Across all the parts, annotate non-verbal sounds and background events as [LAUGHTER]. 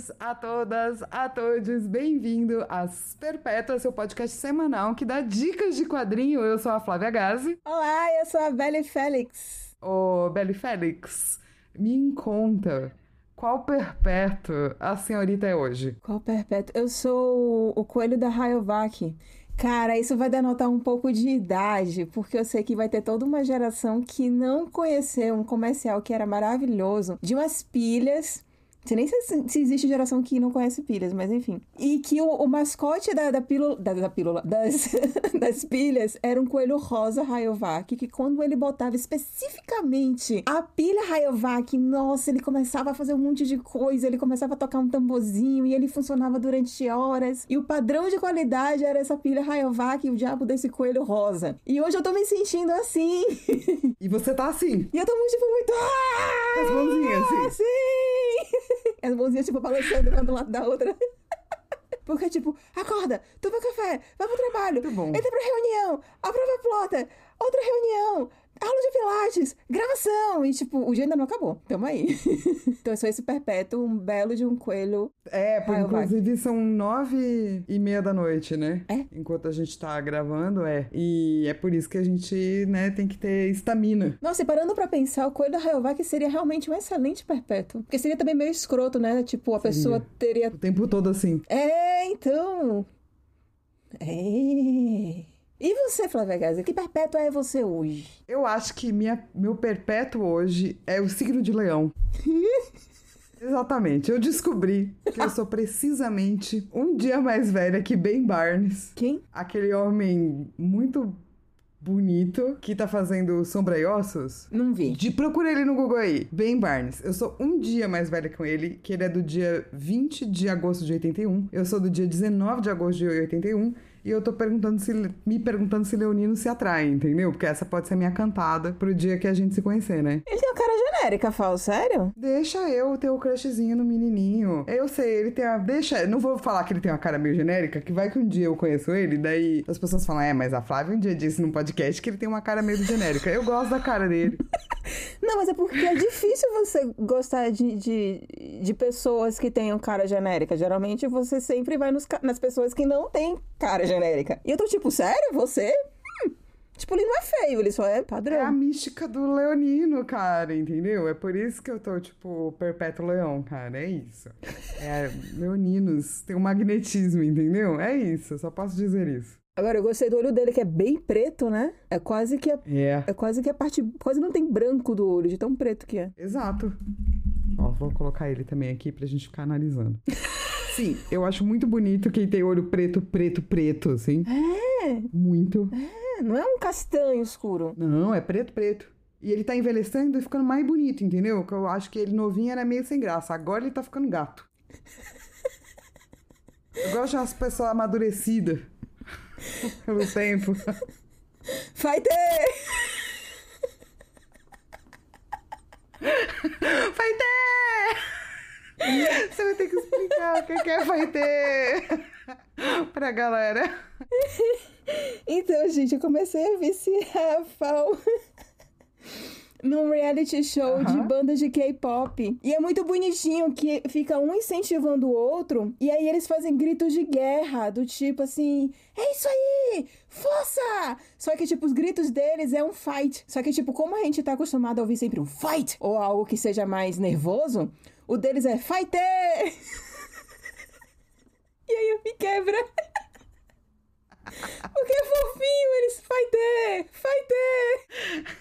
todos, a todas, a todos, bem-vindo às Perpétuas, seu podcast semanal que dá dicas de quadrinho. Eu sou a Flávia Gazi. Olá, eu sou a Belle Félix. Ô, Belle Félix, me conta, qual perpétuo a senhorita é hoje? Qual perpétuo? Eu sou o coelho da Rayovac. Cara, isso vai denotar um pouco de idade, porque eu sei que vai ter toda uma geração que não conheceu um comercial que era maravilhoso de umas pilhas sei nem se, se, existe geração que não conhece pilhas, mas enfim. E que o, o mascote da, da pílula. Da, da pílula. Das, [LAUGHS] das pilhas era um coelho rosa Rayovac, que quando ele botava especificamente a pilha Rayovac, nossa, ele começava a fazer um monte de coisa, ele começava a tocar um tamborzinho e ele funcionava durante horas. E o padrão de qualidade era essa pilha Rayovac e o diabo desse coelho rosa. E hoje eu tô me sentindo assim. [LAUGHS] E você tá assim. E eu tô muito, tipo, muito. As mãozinhas, assim. Sim! [LAUGHS] [LAUGHS] As mãozinhas, tipo, balançando uma do lado da outra. [LAUGHS] Porque, tipo, acorda, toma café, vai pro trabalho, Muito bom. entra pra reunião, aprova a plota, outra reunião, aula de pilates, gravação. E, tipo, o dia ainda não acabou. Tamo aí. [LAUGHS] então, eu sou esse perpétuo, um belo de um coelho. É, porque, Rayovac. inclusive são nove e meia da noite, né? É? Enquanto a gente tá gravando, é. E é por isso que a gente, né, tem que ter estamina. Nossa, e parando pra pensar, o coelho da Rayovac seria realmente um excelente perpétuo. Porque seria também meio escroto, né? Tipo, a pessoa teria O tempo todo assim. É, então. É. E você, Flávia Gaza? Que perpétua é você hoje? Eu acho que minha, meu perpétuo hoje é o signo de leão. [LAUGHS] Exatamente. Eu descobri que eu sou precisamente um dia mais velha que Ben Barnes. Quem? Aquele homem muito bonito que tá fazendo Sombra e Ossos. Não vi. De, procura ele no Google aí. Ben Barnes. Eu sou um dia mais velha que ele, que ele é do dia 20 de agosto de 81. Eu sou do dia 19 de agosto de 81. E eu tô perguntando se, me perguntando se Leonino se atrai, entendeu? Porque essa pode ser a minha cantada pro dia que a gente se conhecer, né? Ele tem uma cara genérica, Fal, sério? Deixa eu ter o crushzinho no menininho. Eu sei, ele tem a. Deixa. Não vou falar que ele tem uma cara meio genérica, que vai que um dia eu conheço ele, daí as pessoas falam, é, mas a Flávia um dia disse num podcast que ele tem uma cara meio genérica. Eu gosto da cara dele. [LAUGHS] Não, mas é porque é difícil você gostar de, de, de pessoas que tenham cara genérica. Geralmente você sempre vai nos, nas pessoas que não têm cara genérica. E eu tô tipo, sério? Você? Tipo, ele não é feio, ele só é padrão. É a mística do leonino, cara, entendeu? É por isso que eu tô, tipo, perpétuo leão, cara. É isso. É, leoninos tem um magnetismo, entendeu? É isso, só posso dizer isso. Agora, eu gostei do olho dele, que é bem preto, né? É quase que a, É, é quase que a parte. Quase não tem branco do olho, de tão preto que é. exato. Ó, vou colocar ele também aqui pra gente ficar analisando. [LAUGHS] Sim, eu acho muito bonito quem tem olho preto, preto, preto, assim. É, Muito. é, não é um castanho escuro. Não, é preto, preto. E ele tá envelhecendo e ficando mais bonito, entendeu? Que eu acho que ele novinho era meio sem graça. Agora ele tá ficando gato. Eu gosto das pessoas amadurecidas [LAUGHS] pelo tempo. Vai ter! Vai ter! [LAUGHS] Você vai ter que explicar o que que é vai ter [LAUGHS] pra galera. [LAUGHS] Então, gente, eu comecei a viciar a Fal num reality show de bandas de K-pop. E é muito bonitinho que fica um incentivando o outro. E aí eles fazem gritos de guerra, do tipo assim: É isso aí! Força! Só que, tipo, os gritos deles é um fight. Só que, tipo, como a gente tá acostumado a ouvir sempre um fight ou algo que seja mais nervoso, o deles é fighter! [LAUGHS] e aí eu me quebra. [LAUGHS] Porque é fofinho, eles fighter! Fighter!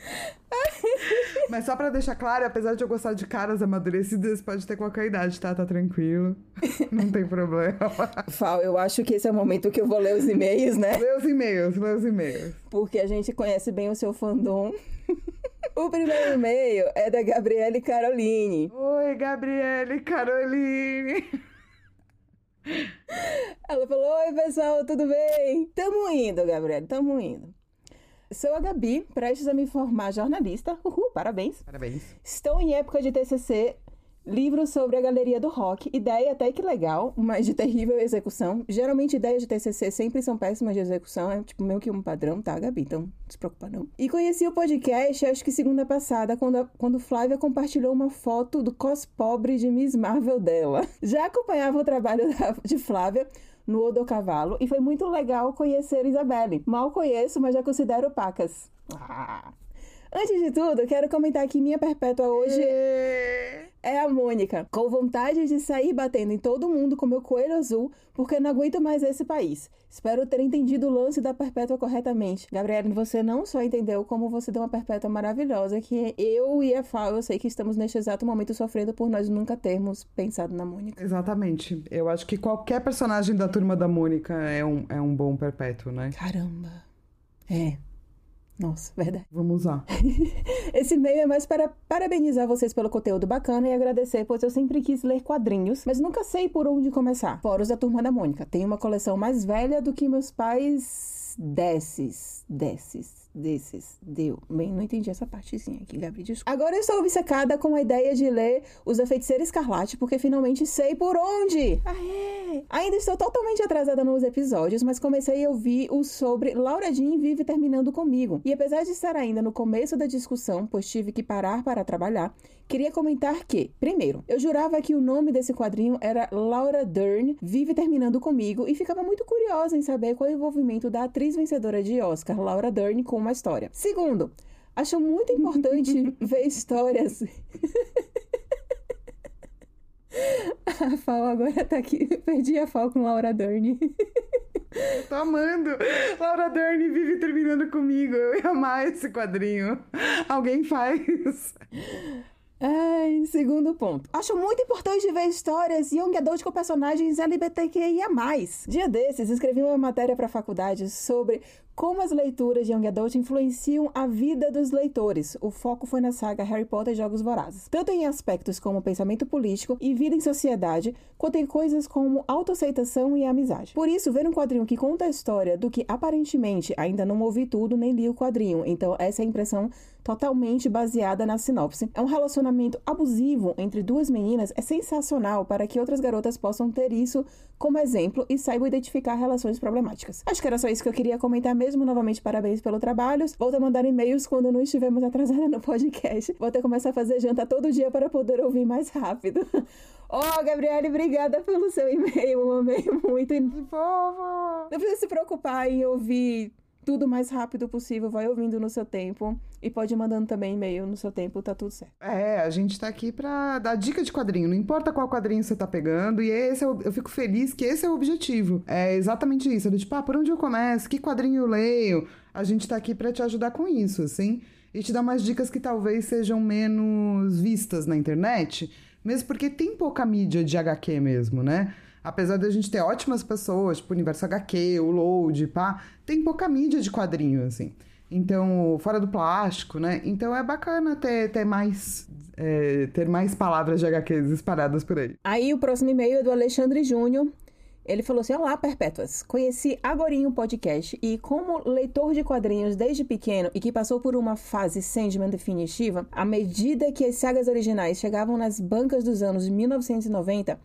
[LAUGHS] Mas só pra deixar claro, apesar de eu gostar de caras amadurecidas, pode ter qualquer idade, tá? Tá tranquilo. Não tem problema. Fal, eu acho que esse é o momento que eu vou ler os e-mails, né? Lê os e-mails, lê os e-mails. Porque a gente conhece bem o seu fandom. O primeiro e-mail é da Gabriele Caroline. Oi, Gabriele, Caroline. Ela falou: Oi, pessoal, tudo bem? Tamo indo, Gabriele, tamo indo. Sou a Gabi, prestes a me formar jornalista. Uhul, parabéns. Parabéns. Estou em época de TCC, livro sobre a galeria do rock. Ideia até que legal, mas de terrível execução. Geralmente ideias de TCC sempre são péssimas de execução, é tipo meio que um padrão, tá, Gabi? Então, não se preocupa não. E conheci o podcast, acho que segunda passada, quando, a, quando Flávia compartilhou uma foto do cos pobre de Miss Marvel dela. [LAUGHS] Já acompanhava o trabalho da, de Flávia, no Odo Cavalo e foi muito legal conhecer Isabelle. Mal conheço, mas já considero pacas. Ah. Antes de tudo, quero comentar que minha perpétua hoje é a Mônica, com vontade de sair batendo em todo mundo com meu coelho azul, porque não aguento mais esse país. Espero ter entendido o lance da perpétua corretamente. Gabriela, você não só entendeu como você deu uma perpétua maravilhosa, que eu e a Fal, eu sei que estamos neste exato momento sofrendo por nós nunca termos pensado na Mônica. Exatamente. Eu acho que qualquer personagem da turma da Mônica é um, é um bom perpétuo, né? Caramba. É. Nossa, verdade. Vamos usar. [LAUGHS] Esse e-mail é mais para parabenizar vocês pelo conteúdo bacana e agradecer, pois eu sempre quis ler quadrinhos, mas nunca sei por onde começar. Foros da Turma da Mônica. Tenho uma coleção mais velha do que meus pais desses, desses desses. Deu. Bem, não entendi essa partezinha aqui, Gabriel. Desculpa. Agora eu estou obcecada com a ideia de ler Os Feiticeira Escarlate, porque finalmente sei por onde. Aê! Ainda estou totalmente atrasada nos episódios, mas comecei a ouvir o sobre Laura Jean vive terminando comigo. E apesar de estar ainda no começo da discussão, pois tive que parar para trabalhar, queria comentar que, primeiro, eu jurava que o nome desse quadrinho era Laura Dern vive terminando comigo e ficava muito curiosa em saber qual é o envolvimento da atriz vencedora de Oscar, Laura Dern, com uma história. Segundo, acho muito importante [LAUGHS] ver histórias. [LAUGHS] a Fal agora tá aqui. [LAUGHS] Perdi a Fal com Laura Dern. Tô amando. Laura Dern vive terminando comigo. Eu ia amar esse quadrinho. Alguém faz. Ai, segundo ponto. Acho muito importante ver histórias young adult com personagens LGBTQIA+. Dia desses, escrevi uma matéria para a faculdade sobre como as leituras de Young Adult influenciam a vida dos leitores. O foco foi na saga Harry Potter e Jogos Vorazes, tanto em aspectos como pensamento político e vida em sociedade, quanto em coisas como autoaceitação e amizade. Por isso, ver um quadrinho que conta a história do que aparentemente ainda não ouvi tudo nem li o quadrinho, então essa é a impressão totalmente baseada na sinopse. É um relacionamento abusivo entre duas meninas, é sensacional para que outras garotas possam ter isso como exemplo e saibam identificar relações problemáticas. Acho que era só isso que eu queria comentar mesmo. Novamente, parabéns pelo trabalho. Volto a mandar e-mails quando não estivermos atrasadas no podcast. Vou até começar a fazer janta todo dia para poder ouvir mais rápido. [LAUGHS] Oh, Gabriele, obrigada pelo seu e-mail. Eu amei muito. Não precisa se preocupar em ouvir tudo o mais rápido possível, vai ouvindo no seu tempo e pode ir mandando também e-mail no seu tempo, tá tudo certo. É, a gente tá aqui pra dar dica de quadrinho, não importa qual quadrinho você tá pegando, e esse é o, eu fico feliz que esse é o objetivo. É exatamente isso, do tipo, ah, por onde eu começo? Que quadrinho eu leio? A gente tá aqui para te ajudar com isso, assim, e te dar umas dicas que talvez sejam menos vistas na internet, mesmo porque tem pouca mídia de HQ mesmo, né? Apesar da gente ter ótimas pessoas, tipo o Universo HQ, o Load, pá, tem pouca mídia de quadrinho, assim. Então, fora do plástico, né? Então é bacana ter, ter mais. É, ter mais palavras de HQs espalhadas por aí. Aí o próximo e-mail é do Alexandre Júnior. Ele falou assim: Olá, Perpétuas. Conheci Agorinho Podcast e, como leitor de quadrinhos desde pequeno e que passou por uma fase Sandman definitiva, à medida que as sagas originais chegavam nas bancas dos anos 1990,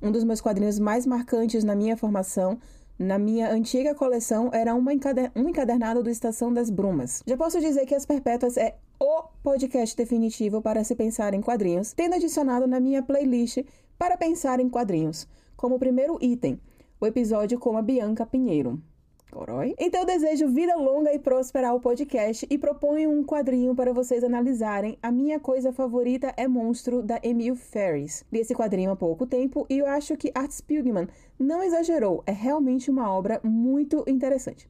um dos meus quadrinhos mais marcantes na minha formação, na minha antiga coleção, era uma encader um encadernado do Estação das Brumas. Já posso dizer que As Perpétuas é o podcast definitivo para se pensar em quadrinhos, tendo adicionado na minha playlist para pensar em quadrinhos, como primeiro item, o episódio com a Bianca Pinheiro. Então eu desejo vida longa e próspera ao podcast e proponho um quadrinho para vocês analisarem. A minha coisa favorita é Monstro, da Emil Ferris. Li esse quadrinho há pouco tempo e eu acho que Art Spiegelman não exagerou. É realmente uma obra muito interessante.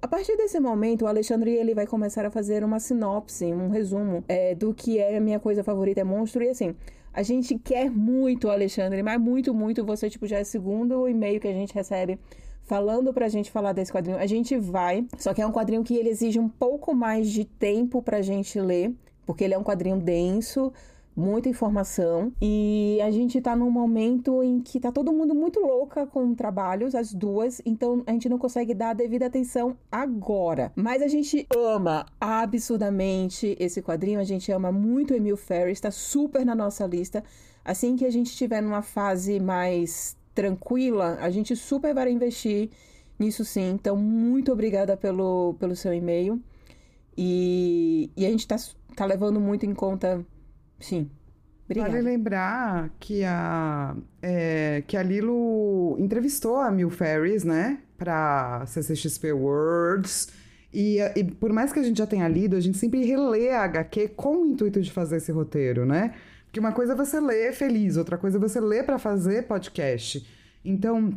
A partir desse momento, o Alexandre ele vai começar a fazer uma sinopse, um resumo é, do que é a minha coisa favorita é monstro. E assim, a gente quer muito, Alexandre, mas muito, muito. Você, tipo, já é segundo e-mail que a gente recebe falando pra gente falar desse quadrinho. A gente vai, só que é um quadrinho que ele exige um pouco mais de tempo pra gente ler, porque ele é um quadrinho denso, muita informação e a gente tá num momento em que tá todo mundo muito louca com trabalhos, as duas, então a gente não consegue dar a devida atenção agora. Mas a gente ama absurdamente esse quadrinho, a gente ama muito Emil Ferris, tá super na nossa lista. Assim que a gente estiver numa fase mais tranquila, a gente super vai investir nisso sim. Então, muito obrigada pelo, pelo seu e-mail. E, e a gente tá, tá levando muito em conta Sim. Obrigada. Vale lembrar que a, é, que a Lilo entrevistou a Mil Ferris, né? Pra CCXP Words. E, e, por mais que a gente já tenha lido, a gente sempre relê a HQ com o intuito de fazer esse roteiro, né? Porque uma coisa é você ler feliz, outra coisa é você ler para fazer podcast. Então,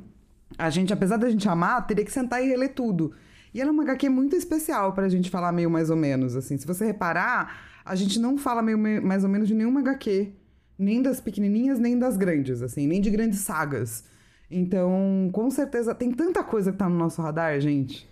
a gente, apesar da gente amar, teria que sentar e reler tudo. E ela é uma HQ muito especial pra gente falar meio mais ou menos, assim. Se você reparar, a gente não fala meio, mais ou menos de nenhuma HQ, nem das pequenininhas, nem das grandes, assim, nem de grandes sagas. Então, com certeza, tem tanta coisa que tá no nosso radar, gente,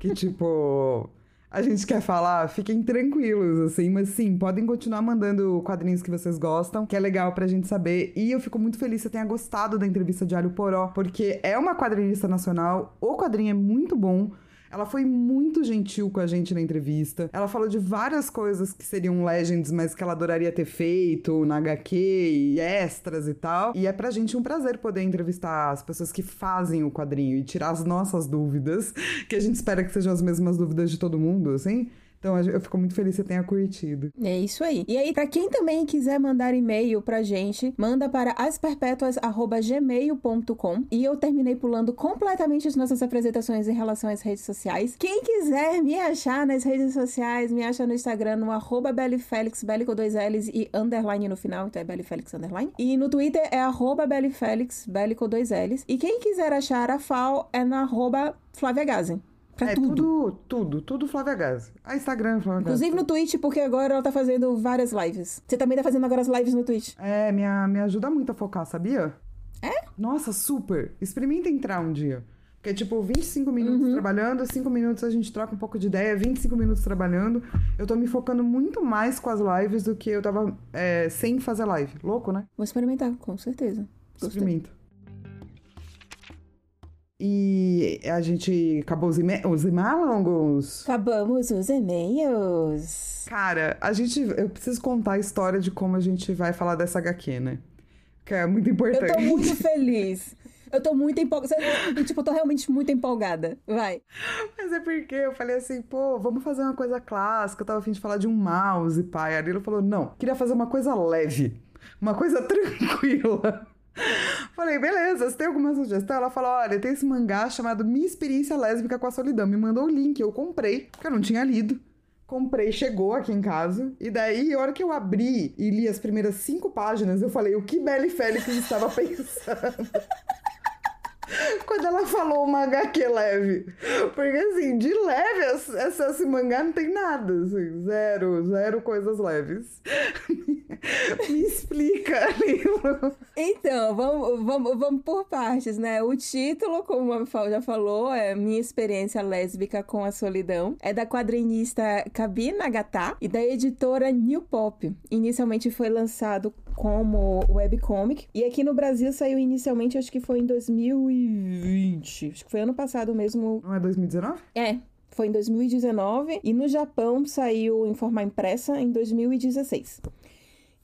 que tipo. A gente quer falar, fiquem tranquilos, assim, mas sim, podem continuar mandando quadrinhos que vocês gostam, que é legal pra gente saber. E eu fico muito feliz que você tenha gostado da entrevista de Alho Poró, porque é uma quadrinista nacional, o quadrinho é muito bom. Ela foi muito gentil com a gente na entrevista. Ela falou de várias coisas que seriam Legends, mas que ela adoraria ter feito na HQ e extras e tal. E é pra gente um prazer poder entrevistar as pessoas que fazem o quadrinho e tirar as nossas dúvidas, [LAUGHS] que a gente espera que sejam as mesmas dúvidas de todo mundo, assim. Então eu fico muito feliz que você tenha curtido. É isso aí. E aí, para quem também quiser mandar e-mail pra gente, manda para asperpetuas.gmail.com. E eu terminei pulando completamente as nossas apresentações em relação às redes sociais. Quem quiser me achar nas redes sociais, me acha no Instagram no arroba Bellyfelix, Belly com dois L's e underline no final, então é Bellyfelix underline. E no Twitter é arroba Bellyfelix, Belly com dois L's. E quem quiser achar a FAO é na arroba Flávia Gazen. Pra é tudo. tudo, tudo, tudo Flávia Gás. A Instagram Flávia Gás. Inclusive no Twitch, porque agora ela tá fazendo várias lives. Você também tá fazendo agora as lives no Twitch. É, me, me ajuda muito a focar, sabia? É? Nossa, super. Experimenta entrar um dia. Porque é tipo 25 minutos uhum. trabalhando, 5 minutos a gente troca um pouco de ideia, 25 minutos trabalhando. Eu tô me focando muito mais com as lives do que eu tava é, sem fazer live. Louco, né? Vou experimentar, com certeza. Experimenta. E a gente acabou os, os e-mailongos. Acabamos os e-mails. Cara, a gente. Eu preciso contar a história de como a gente vai falar dessa HQ, né? Que é muito importante. Eu tô muito [LAUGHS] feliz. Eu tô muito empolgada. Tipo, eu tô realmente muito empolgada. Vai. Mas é porque eu falei assim, pô, vamos fazer uma coisa clássica. Eu tava afim de falar de um mouse, pai. A Lila falou, não, queria fazer uma coisa leve. Uma coisa [LAUGHS] tranquila. Falei, beleza, você tem alguma sugestão? Ela falou: olha, tem esse mangá chamado Minha Experiência Lésbica com a Solidão. Me mandou o link, eu comprei, porque eu não tinha lido. Comprei, chegou aqui em casa. E daí, a hora que eu abri e li as primeiras cinco páginas, eu falei: o que Belly Félix estava [LAUGHS] pensando? [LAUGHS] quando ela falou uma HQ leve. Porque, assim, de leve, essa, esse mangá não tem nada, assim, zero, zero coisas leves. [LAUGHS] Me explica, livro. Então, vamos, vamos, vamos por partes, né? O título, como a Mafal já falou, é Minha Experiência Lésbica com a Solidão. É da quadrinista Kabi Nagatá e da editora New Pop. Inicialmente foi lançado como webcomic. E aqui no Brasil saiu inicialmente, acho que foi em 2020. Acho que foi ano passado mesmo. Não é 2019? É, foi em 2019 e no Japão saiu em forma impressa em 2016.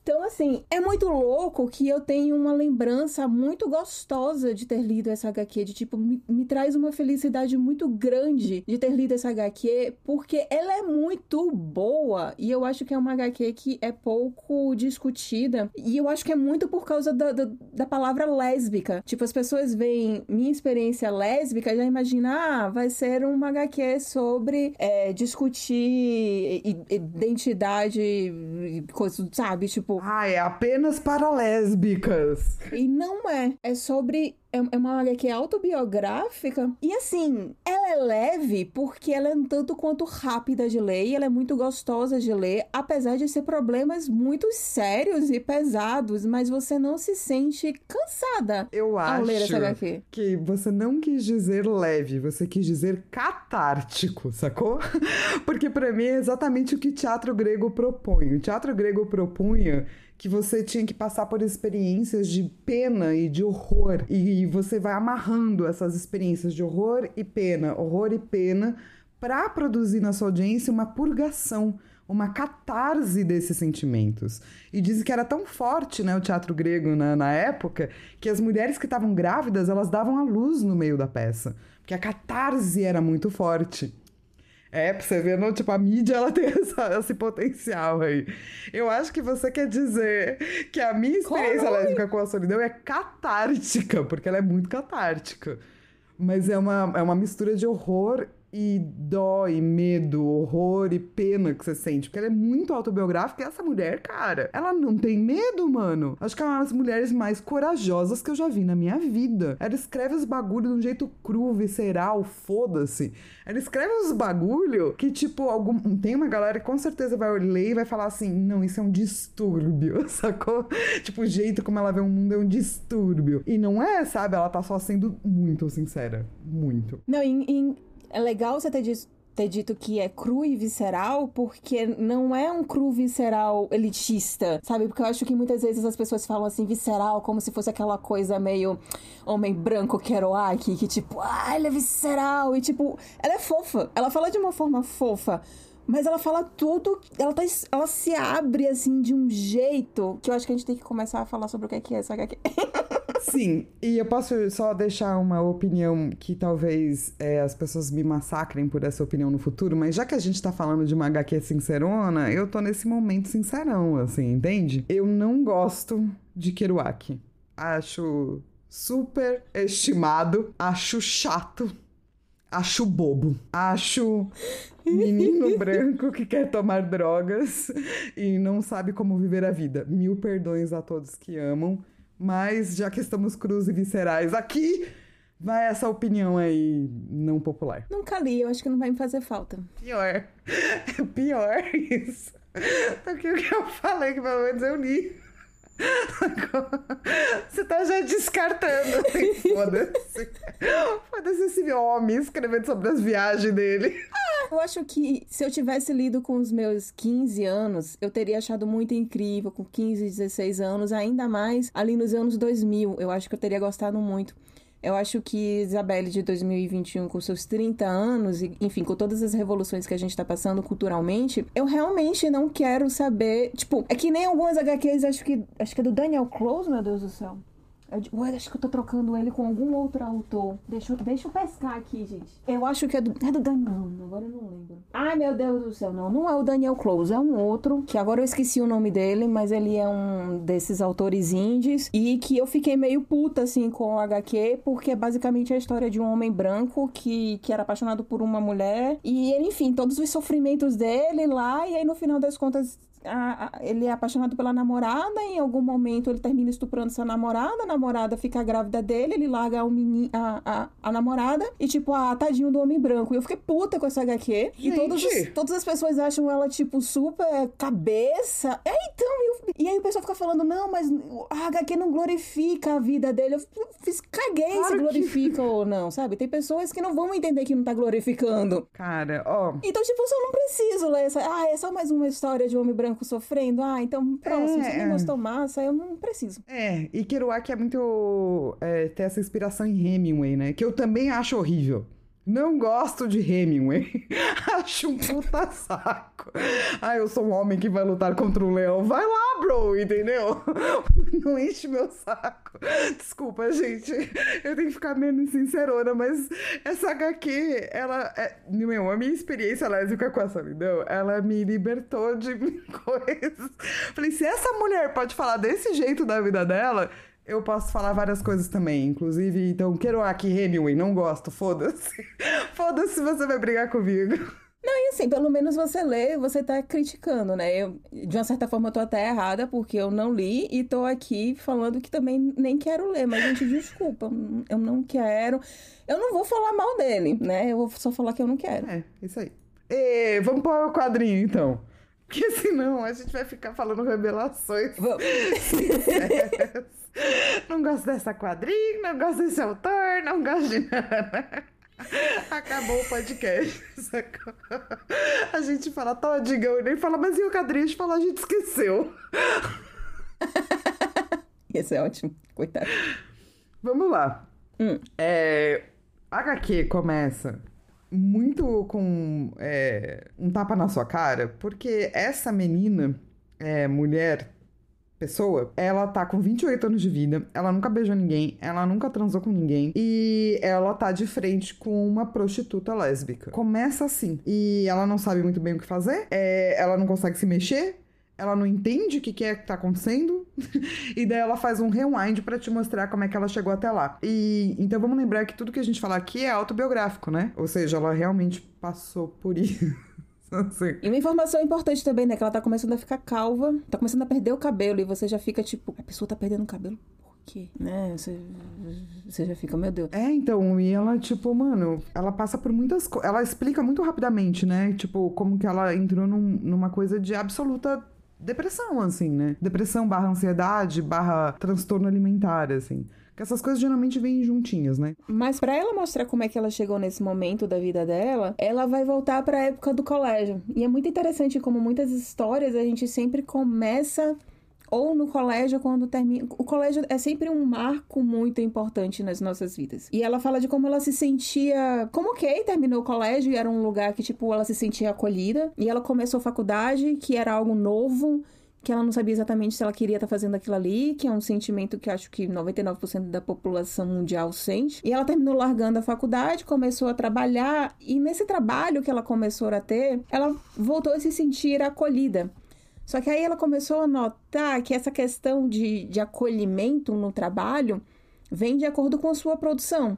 Então, assim, é muito louco que eu tenho uma lembrança muito gostosa de ter lido essa HQ, de tipo, me, me, traz uma felicidade muito grande de ter lido essa HQ, porque ela é muito boa e eu acho que é uma HQ que é pouco discutida e eu acho que é muito por causa da, da, da palavra lésbica. Tipo, as pessoas veem minha experiência lésbica já imaginam, ah, vai ser uma HQ sobre é, discutir identidade, coisa, sabe? Tipo, ah, é apenas para lésbicas. E não é. É sobre é, é uma HQ autobiográfica. E assim, ela é leve porque ela é um tanto quanto rápida de ler e ela é muito gostosa de ler, apesar de ser problemas muito sérios e pesados, mas você não se sente cansada Eu ao acho ler essa HQ. que você não quis dizer leve, você quis dizer catártico, sacou? [LAUGHS] porque para mim é exatamente o que teatro grego propõe. O teatro grego propunha que você tinha que passar por experiências de pena e de horror. E você vai amarrando essas experiências de horror e pena, horror e pena, para produzir na sua audiência uma purgação, uma catarse desses sentimentos. E dizem que era tão forte né, o teatro grego na, na época que as mulheres que estavam grávidas elas davam a luz no meio da peça, porque a catarse era muito forte. É, pra você ver, não, tipo, a mídia ela [LAUGHS] tem essa, esse potencial aí. Eu acho que você quer dizer que a minha experiência lésbica com a solidão é catártica, porque ela é muito catártica. Mas é uma, é uma mistura de horror e dó e medo, horror e pena que você sente. Porque ela é muito autobiográfica e essa mulher, cara, ela não tem medo, mano. Acho que é uma das mulheres mais corajosas que eu já vi na minha vida. Ela escreve os bagulho de um jeito cru, visceral, foda-se. Ela escreve os bagulho que, tipo, algum... tem uma galera que com certeza vai ler e vai falar assim: não, isso é um distúrbio, [LAUGHS] sacou? tipo, o jeito como ela vê o mundo é um distúrbio. E não é, sabe? Ela tá só sendo muito sincera. Muito. Não, em, em é legal você ter dito, ter dito que é cru e visceral, porque não é um cru visceral elitista, sabe? Porque eu acho que muitas vezes as pessoas falam assim, visceral, como se fosse aquela coisa meio homem branco Kerouac, que tipo, ah, ele é visceral, e tipo, ela é fofa, ela fala de uma forma fofa. Mas ela fala tudo, ela, tá, ela se abre assim de um jeito que eu acho que a gente tem que começar a falar sobre o que é, que é essa HQ. [LAUGHS] Sim, e eu posso só deixar uma opinião que talvez é, as pessoas me massacrem por essa opinião no futuro, mas já que a gente tá falando de uma HQ sincerona, eu tô nesse momento sincerão, assim, entende? Eu não gosto de Kerouac. Acho super estimado, acho chato, acho bobo, acho menino [LAUGHS] branco que quer tomar drogas e não sabe como viver a vida. Mil perdões a todos que amam. Mas já que estamos cruz e viscerais aqui, vai essa opinião aí não popular. Nunca li, eu acho que não vai me fazer falta. Pior. [LAUGHS] Pior isso. Do que o que eu falei, que pelo menos eu li. [LAUGHS] Você tá já descartando. Assim, [LAUGHS] foda-se. Foda-se esse homem escrevendo sobre as viagens dele. Ah, eu acho que se eu tivesse lido com os meus 15 anos, eu teria achado muito incrível. Com 15, 16 anos, ainda mais ali nos anos 2000. Eu acho que eu teria gostado muito. Eu acho que Isabelle de 2021, com seus 30 anos, e, enfim, com todas as revoluções que a gente tá passando culturalmente, eu realmente não quero saber. Tipo, é que nem algumas HQs, acho que. Acho que é do Daniel Close, meu Deus do céu. Eu, acho que eu tô trocando ele com algum outro autor. Deixa, eu, deixa eu pescar aqui, gente. Eu acho que é do. É do Daniel. Agora eu não lembro. Ai, meu Deus do céu. Não, não é o Daniel Close. É um outro. Que agora eu esqueci o nome dele, mas ele é um desses autores indies. E que eu fiquei meio puta, assim, com o HQ, porque é basicamente a história de um homem branco que, que era apaixonado por uma mulher. E ele, enfim, todos os sofrimentos dele lá. E aí, no final das contas, a, a, ele é apaixonado pela namorada, em algum momento ele termina estuprando sua namorada, a namorada fica grávida dele, ele larga o menino, a, a, namorada, e tipo, ah, tadinho do homem branco. E eu fiquei puta com essa HQ. Gente. E todos os, todas as pessoas acham ela, tipo, super cabeça. É, então, eu, e aí o pessoal fica falando, não, mas a HQ não glorifica a vida dele. Eu fiz, caguei claro se glorifica que... [LAUGHS] ou não, sabe? Tem pessoas que não vão entender que não tá glorificando. Cara, ó. Então, tipo, eu não preciso ler essa. Ah, é só mais uma história de homem branco branco sofrendo. Ah, então, próximo, é, você nem gostou massa, eu não preciso. É, e Kerouac é muito. É, tem essa inspiração em Hemingway, né? Que eu também acho horrível. Não gosto de Hemingway. [LAUGHS] Acho um puta saco. Ah, eu sou um homem que vai lutar contra um leão. Vai lá, bro, entendeu? [LAUGHS] Não enche meu saco. Desculpa, gente. Eu tenho que ficar menos sincerona, mas essa HQ, ela. É, meu, a minha experiência lésbica com a solidão, ela me libertou de [LAUGHS] coisas. Falei, se essa mulher pode falar desse jeito da vida dela, eu posso falar várias coisas também, inclusive, então, Kerouac Hemingway, não gosto, foda-se. [LAUGHS] foda-se se você vai brigar comigo. Não, e assim, pelo menos você lê, você tá criticando, né? Eu, de uma certa forma, eu tô até errada, porque eu não li e tô aqui falando que também nem quero ler. Mas, gente, desculpa, eu não quero. Eu não vou falar mal dele, né? Eu vou só falar que eu não quero. É, isso aí. E, vamos pôr o quadrinho, então. Porque senão a gente vai ficar falando revelações. Vamos. [LAUGHS] não gosto dessa quadrinha, não gosto desse autor, não gosto de nada. [LAUGHS] Acabou o podcast. Sacou? A gente fala todinho e nem fala, mas e o quadrinho? A gente fala, a gente esqueceu. [LAUGHS] Ia ser ótimo, coitado. Vamos lá. Hum. É, HQ começa muito com é, um tapa na sua cara, porque essa menina, é, mulher, pessoa, ela tá com 28 anos de vida, ela nunca beijou ninguém, ela nunca transou com ninguém e ela tá de frente com uma prostituta lésbica. Começa assim. E ela não sabe muito bem o que fazer, é, ela não consegue se mexer, ela não entende o que, que é que tá acontecendo, [LAUGHS] e daí ela faz um rewind para te mostrar como é que ela chegou até lá. E então vamos lembrar que tudo que a gente falar aqui é autobiográfico, né? Ou seja, ela realmente passou por isso. [LAUGHS] Assim. E uma informação importante também, né? Que ela tá começando a ficar calva, tá começando a perder o cabelo, e você já fica tipo, a pessoa tá perdendo o cabelo por quê? Né? Você, você já fica, meu Deus. É, então, e ela, tipo, mano, ela passa por muitas coisas. Ela explica muito rapidamente, né? Tipo, como que ela entrou num, numa coisa de absoluta depressão, assim, né? Depressão barra ansiedade, barra transtorno alimentar, assim. Que essas coisas geralmente vêm juntinhas, né? Mas para ela mostrar como é que ela chegou nesse momento da vida dela, ela vai voltar para a época do colégio. E é muito interessante como muitas histórias a gente sempre começa ou no colégio quando termina. O colégio é sempre um marco muito importante nas nossas vidas. E ela fala de como ela se sentia. Como ok, terminou o colégio e era um lugar que, tipo, ela se sentia acolhida. E ela começou a faculdade, que era algo novo que ela não sabia exatamente se ela queria estar tá fazendo aquilo ali, que é um sentimento que acho que 99% da população mundial sente. E ela terminou largando a faculdade, começou a trabalhar, e nesse trabalho que ela começou a ter, ela voltou a se sentir acolhida. Só que aí ela começou a notar que essa questão de, de acolhimento no trabalho vem de acordo com a sua produção.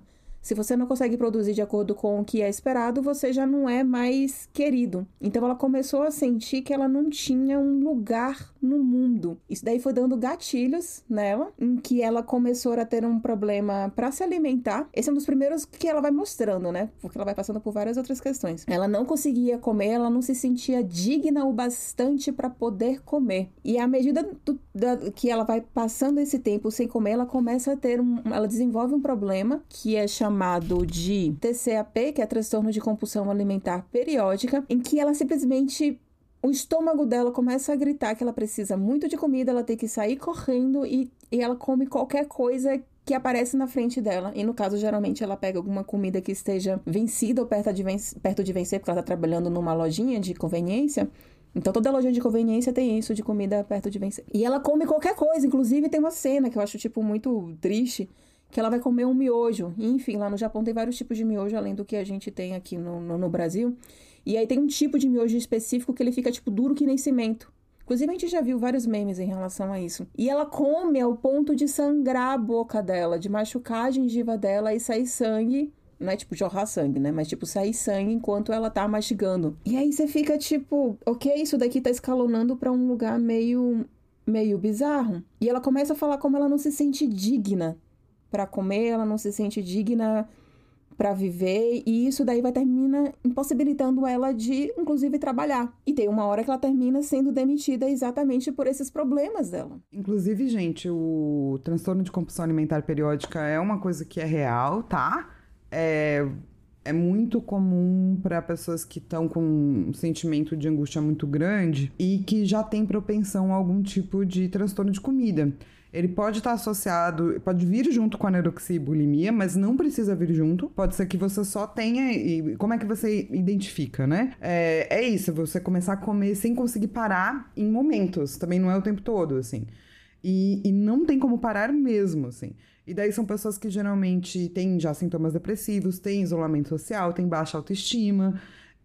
Se você não consegue produzir de acordo com o que é esperado, você já não é mais querido. Então ela começou a sentir que ela não tinha um lugar no mundo. Isso daí foi dando gatilhos nela, em que ela começou a ter um problema para se alimentar. Esse é um dos primeiros que ela vai mostrando, né? Porque ela vai passando por várias outras questões. Ela não conseguia comer, ela não se sentia digna o bastante para poder comer. E à medida do, da, que ela vai passando esse tempo sem comer, ela começa a ter um, ela desenvolve um problema que é chamado chamado de TCAP, que é transtorno de compulsão alimentar periódica, em que ela simplesmente o estômago dela começa a gritar que ela precisa muito de comida, ela tem que sair correndo e, e ela come qualquer coisa que aparece na frente dela. E no caso, geralmente, ela pega alguma comida que esteja vencida ou perto de, vencer, perto de vencer, porque ela está trabalhando numa lojinha de conveniência. Então, toda loja de conveniência tem isso, de comida perto de vencer. E ela come qualquer coisa. Inclusive, tem uma cena que eu acho, tipo, muito triste que ela vai comer um miojo. Enfim, lá no Japão tem vários tipos de miojo, além do que a gente tem aqui no, no, no, Brasil. E aí tem um tipo de miojo específico que ele fica, tipo, duro que nem cimento. Inclusive, a gente já viu vários memes em relação a isso. E ela come ao ponto de sangrar a boca dela, de machucar a gengiva dela e sair sangue. Não é tipo jorrar sangue, né? Mas tipo sair sangue enquanto ela tá mastigando. E aí você fica tipo, ok, isso daqui tá escalonando para um lugar meio meio bizarro. E ela começa a falar como ela não se sente digna para comer, ela não se sente digna para viver e isso daí vai termina impossibilitando ela de inclusive trabalhar. E tem uma hora que ela termina sendo demitida exatamente por esses problemas dela. Inclusive, gente, o transtorno de compulsão alimentar periódica é uma coisa que é real, tá? É é muito comum para pessoas que estão com um sentimento de angústia muito grande e que já têm propensão a algum tipo de transtorno de comida. Ele pode estar associado, pode vir junto com a anorexia e bulimia, mas não precisa vir junto. Pode ser que você só tenha. E como é que você identifica, né? É, é isso, você começar a comer sem conseguir parar em momentos. Também não é o tempo todo, assim. E, e não tem como parar mesmo, assim. E daí são pessoas que geralmente têm já sintomas depressivos, têm isolamento social, têm baixa autoestima.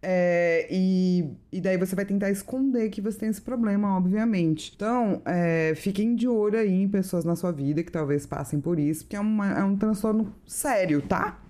É, e, e daí você vai tentar esconder que você tem esse problema, obviamente. Então, é, fiquem de olho aí em pessoas na sua vida que talvez passem por isso, porque é, uma, é um transtorno sério, tá?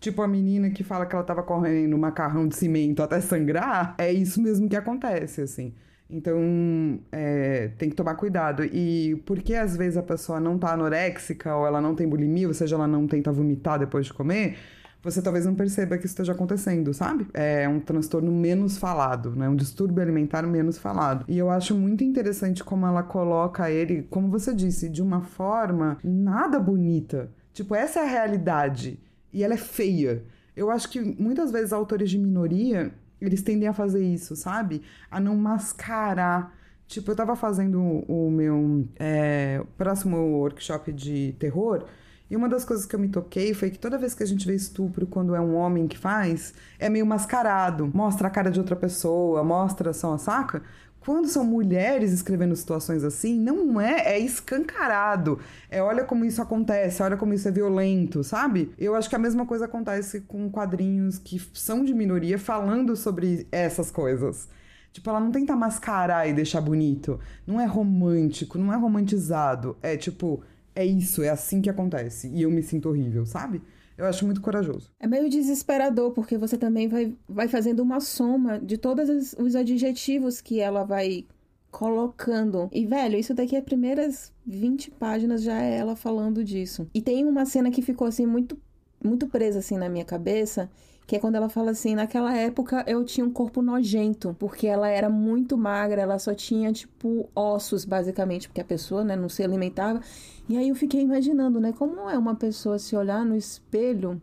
Tipo a menina que fala que ela tava correndo macarrão de cimento até sangrar, é isso mesmo que acontece, assim. Então, é, tem que tomar cuidado. E porque às vezes a pessoa não tá anoréxica ou ela não tem bulimia, ou seja, ela não tenta vomitar depois de comer, você talvez não perceba que isso esteja acontecendo, sabe? É um transtorno menos falado, né? Um distúrbio alimentar menos falado. E eu acho muito interessante como ela coloca ele, como você disse, de uma forma nada bonita. Tipo, essa é a realidade. E ela é feia. Eu acho que muitas vezes autores de minoria, eles tendem a fazer isso, sabe? A não mascarar Tipo, eu tava fazendo o meu é, próximo workshop de terror. E uma das coisas que eu me toquei foi que toda vez que a gente vê estupro quando é um homem que faz, é meio mascarado. Mostra a cara de outra pessoa, mostra só, saca? Quando são mulheres escrevendo situações assim, não é, é escancarado. É olha como isso acontece, olha como isso é violento, sabe? Eu acho que a mesma coisa acontece com quadrinhos que são de minoria falando sobre essas coisas. Tipo, ela não tenta mascarar e deixar bonito. Não é romântico, não é romantizado. É tipo, é isso, é assim que acontece. E eu me sinto horrível, sabe? Eu acho muito corajoso. É meio desesperador, porque você também vai, vai fazendo uma soma de todos os adjetivos que ela vai colocando. E, velho, isso daqui, as primeiras 20 páginas já é ela falando disso. E tem uma cena que ficou, assim, muito, muito presa, assim, na minha cabeça, que é quando ela fala assim, naquela época eu tinha um corpo nojento, porque ela era muito magra, ela só tinha, tipo, ossos, basicamente, porque a pessoa, né, não se alimentava. E aí eu fiquei imaginando, né, como é uma pessoa se olhar no espelho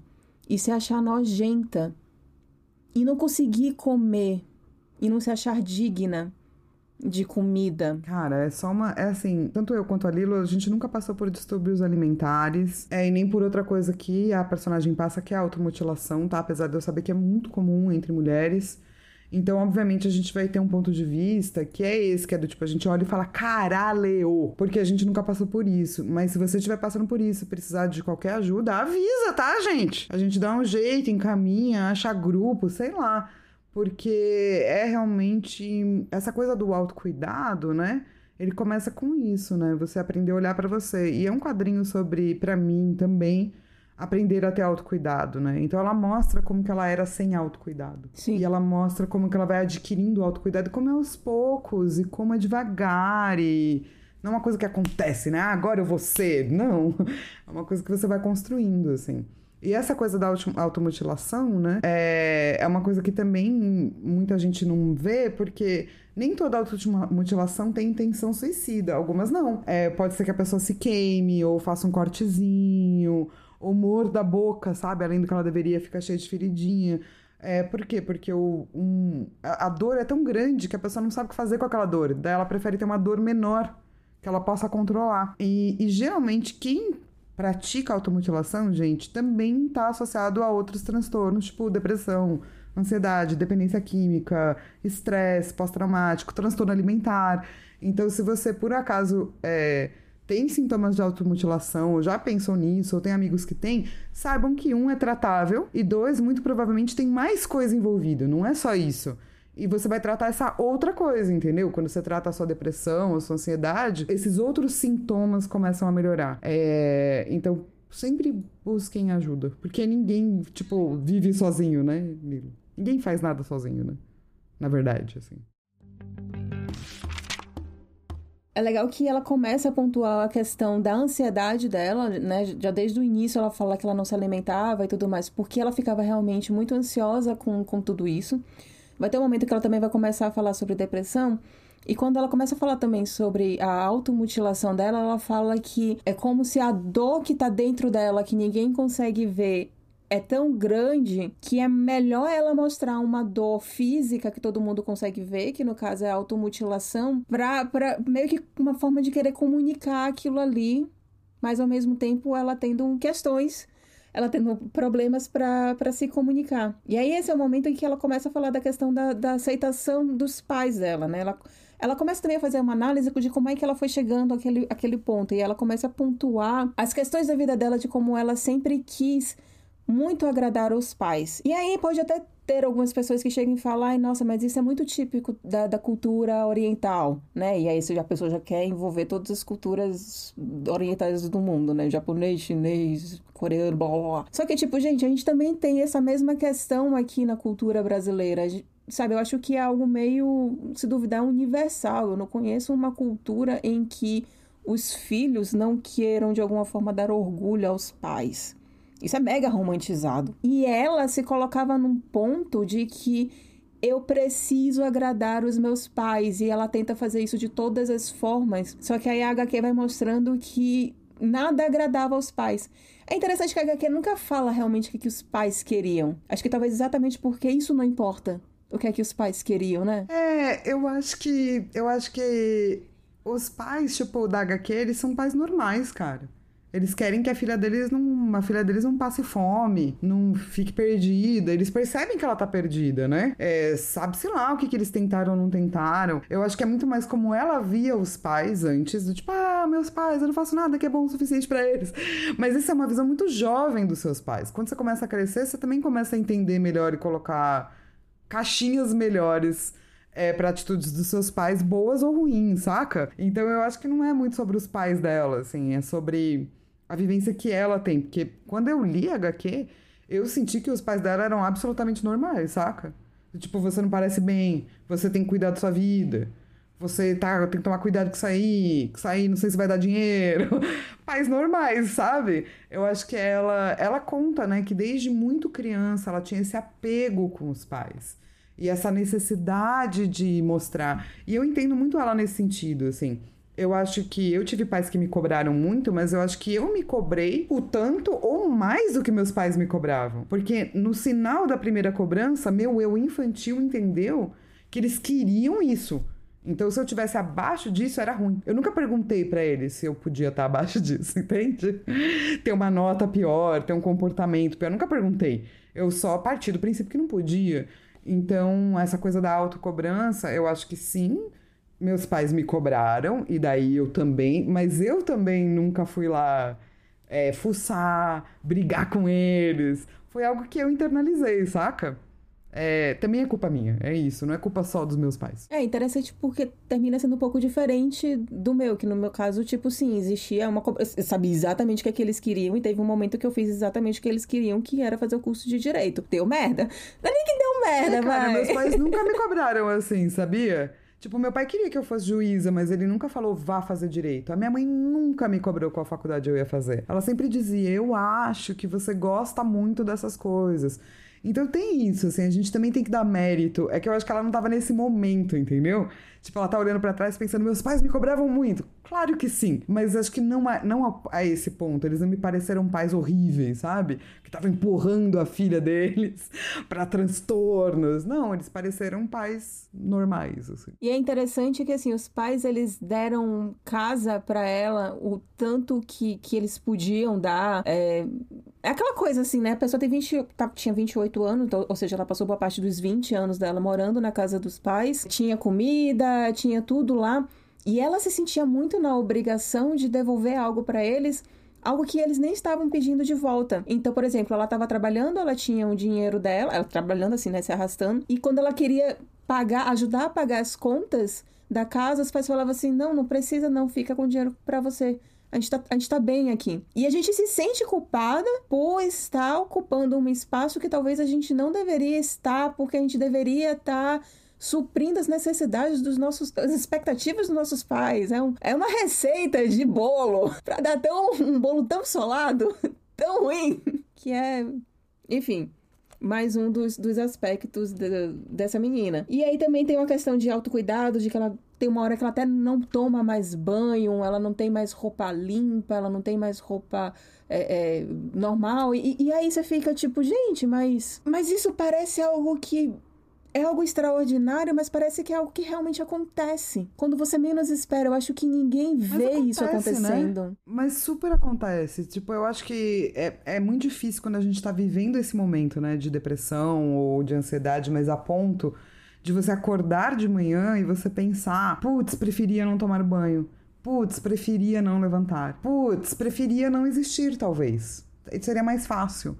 e se achar nojenta e não conseguir comer e não se achar digna de comida. Cara, é só uma. É assim, tanto eu quanto a Lilo, a gente nunca passou por distúrbios alimentares. É, e nem por outra coisa que a personagem passa, que é a automutilação, tá? Apesar de eu saber que é muito comum entre mulheres. Então, obviamente, a gente vai ter um ponto de vista que é esse, que é do tipo, a gente olha e fala, caralho, porque a gente nunca passou por isso. Mas se você estiver passando por isso, precisar de qualquer ajuda, avisa, tá, gente? A gente dá um jeito, encaminha, acha grupo, sei lá. Porque é realmente essa coisa do autocuidado, né? Ele começa com isso, né? Você aprender a olhar para você. E é um quadrinho sobre, para mim também, aprender a ter autocuidado, né? Então ela mostra como que ela era sem autocuidado. Sim. E ela mostra como que ela vai adquirindo autocuidado, como é aos poucos e como é devagar e não é uma coisa que acontece, né? Ah, agora eu vou ser. Não. [LAUGHS] É uma coisa que você vai construindo, assim. E essa coisa da automutilação, né? É, é uma coisa que também muita gente não vê, porque nem toda automutilação tem intenção suicida. Algumas não. É, pode ser que a pessoa se queime, ou faça um cortezinho, ou morda a boca, sabe? Além do que ela deveria, ficar cheia de feridinha. É, por quê? Porque o, um, a, a dor é tão grande que a pessoa não sabe o que fazer com aquela dor. Daí ela prefere ter uma dor menor que ela possa controlar. E, e geralmente quem pratica automutilação, gente, também está associado a outros transtornos, tipo depressão, ansiedade, dependência química, estresse pós-traumático, transtorno alimentar. Então, se você por acaso é, tem sintomas de automutilação, ou já pensou nisso, ou tem amigos que têm, saibam que um é tratável e dois, muito provavelmente, tem mais coisa envolvida. Não é só isso. E você vai tratar essa outra coisa, entendeu? Quando você trata a sua depressão, a sua ansiedade, esses outros sintomas começam a melhorar. É... Então, sempre busquem ajuda. Porque ninguém, tipo, vive sozinho, né? Ninguém faz nada sozinho, né? Na verdade, assim. É legal que ela começa a pontuar a questão da ansiedade dela, né? Já desde o início ela fala que ela não se alimentava e tudo mais, porque ela ficava realmente muito ansiosa com, com tudo isso. Vai ter um momento que ela também vai começar a falar sobre depressão. E quando ela começa a falar também sobre a automutilação dela, ela fala que é como se a dor que tá dentro dela, que ninguém consegue ver, é tão grande que é melhor ela mostrar uma dor física que todo mundo consegue ver, que no caso é a automutilação, pra, pra meio que uma forma de querer comunicar aquilo ali, mas ao mesmo tempo ela tendo questões ela tendo problemas para se comunicar. E aí esse é o momento em que ela começa a falar da questão da, da aceitação dos pais dela, né? Ela, ela começa também a fazer uma análise de como é que ela foi chegando àquele, àquele ponto. E ela começa a pontuar as questões da vida dela, de como ela sempre quis muito agradar os pais. E aí pode até ter algumas pessoas que chegam e falam, ai, nossa, mas isso é muito típico da, da cultura oriental, né? E aí a pessoa já quer envolver todas as culturas orientais do mundo, né? Japonês, chinês, coreano, blá, blá, blá. Só que, tipo, gente, a gente também tem essa mesma questão aqui na cultura brasileira. Sabe, eu acho que é algo meio, se duvidar, universal. Eu não conheço uma cultura em que os filhos não queiram, de alguma forma, dar orgulho aos pais. Isso é mega romantizado. E ela se colocava num ponto de que eu preciso agradar os meus pais e ela tenta fazer isso de todas as formas. Só que aí a HQ vai mostrando que nada agradava aos pais. É interessante que a HQ nunca fala realmente o que, que os pais queriam. Acho que talvez exatamente porque isso não importa o que é que os pais queriam, né? É, eu acho que. Eu acho que os pais, tipo, da HQ, eles são pais normais, cara. Eles querem que a filha deles não, a filha deles não passe fome, não fique perdida. Eles percebem que ela tá perdida, né? É, Sabe-se lá o que, que eles tentaram ou não tentaram. Eu acho que é muito mais como ela via os pais antes, do tipo, ah, meus pais, eu não faço nada que é bom o suficiente para eles. Mas isso é uma visão muito jovem dos seus pais. Quando você começa a crescer, você também começa a entender melhor e colocar caixinhas melhores é, para atitudes dos seus pais, boas ou ruins, saca? Então eu acho que não é muito sobre os pais dela, assim, é sobre a vivência que ela tem. Porque quando eu li a HQ, eu senti que os pais dela eram absolutamente normais, saca? Tipo, você não parece bem, você tem que cuidar da sua vida. Você tá, tem que tomar cuidado com isso aí, com isso aí não sei se vai dar dinheiro. [LAUGHS] Pais normais, sabe? Eu acho que ela, ela conta, né, que desde muito criança ela tinha esse apego com os pais. E essa necessidade de mostrar. E eu entendo muito ela nesse sentido, assim. Eu acho que eu tive pais que me cobraram muito, mas eu acho que eu me cobrei o tanto ou mais do que meus pais me cobravam. Porque no sinal da primeira cobrança, meu eu infantil entendeu que eles queriam isso. Então, se eu tivesse abaixo disso, era ruim. Eu nunca perguntei para eles se eu podia estar abaixo [LAUGHS] disso, entende? ter uma nota pior, ter um comportamento pior. Eu nunca perguntei. Eu só parti do princípio que não podia. Então, essa coisa da autocobrança, eu acho que sim, meus pais me cobraram, e daí eu também, mas eu também nunca fui lá é, fuçar, brigar com eles. Foi algo que eu internalizei, saca? É, também é culpa minha, é isso, não é culpa só dos meus pais. É interessante porque termina sendo um pouco diferente do meu, que no meu caso, tipo, sim, existia uma. Eu sabia exatamente o que, é que eles queriam e teve um momento que eu fiz exatamente o que eles queriam, que era fazer o curso de direito. Deu merda. Não é nem que deu merda, é, cara, vai. meus pais nunca me cobraram assim, sabia? Tipo, meu pai queria que eu fosse juíza, mas ele nunca falou vá fazer direito. A minha mãe nunca me cobrou qual faculdade eu ia fazer. Ela sempre dizia: eu acho que você gosta muito dessas coisas. Então tem isso, assim, a gente também tem que dar mérito. É que eu acho que ela não tava nesse momento, entendeu? Tipo, ela tá olhando para trás pensando, meus pais me cobravam muito. Claro que sim, mas acho que não a, não a, a esse ponto. Eles não me pareceram pais horríveis, sabe? Que estavam empurrando a filha deles [LAUGHS] para transtornos. Não, eles pareceram pais normais, assim. E é interessante que, assim, os pais, eles deram casa para ela o tanto que, que eles podiam dar. É... é aquela coisa, assim, né? A pessoa tem 20, tá, tinha 28 anos, então, ou seja, ela passou boa parte dos 20 anos dela morando na casa dos pais. Tinha comida, tinha tudo lá. E ela se sentia muito na obrigação de devolver algo para eles, algo que eles nem estavam pedindo de volta. Então, por exemplo, ela estava trabalhando, ela tinha o dinheiro dela, ela trabalhando assim, né, se arrastando, e quando ela queria pagar, ajudar a pagar as contas da casa, os pais falavam assim: "Não, não precisa não, fica com dinheiro para você". A gente, tá, a gente tá bem aqui. E a gente se sente culpada por estar ocupando um espaço que talvez a gente não deveria estar, porque a gente deveria estar suprindo as necessidades dos nossos, as expectativas dos nossos pais. É, um, é uma receita de bolo [LAUGHS] para dar tão, um bolo tão solado, [LAUGHS] tão ruim, que é, enfim, mais um dos, dos aspectos de, dessa menina. E aí também tem uma questão de autocuidado, de que ela tem uma hora que ela até não toma mais banho, ela não tem mais roupa limpa, ela não tem mais roupa é, é, normal. E, e aí você fica tipo, gente, mas, mas isso parece algo que é algo extraordinário, mas parece que é algo que realmente acontece. Quando você menos espera, eu acho que ninguém vê acontece, isso né? acontecendo. Né? Mas super acontece. Tipo, eu acho que é, é muito difícil quando a gente tá vivendo esse momento, né, de depressão ou de ansiedade, mas a ponto de você acordar de manhã e você pensar: putz, preferia não tomar banho. Putz, preferia não levantar. Putz, preferia não existir, talvez. Seria mais fácil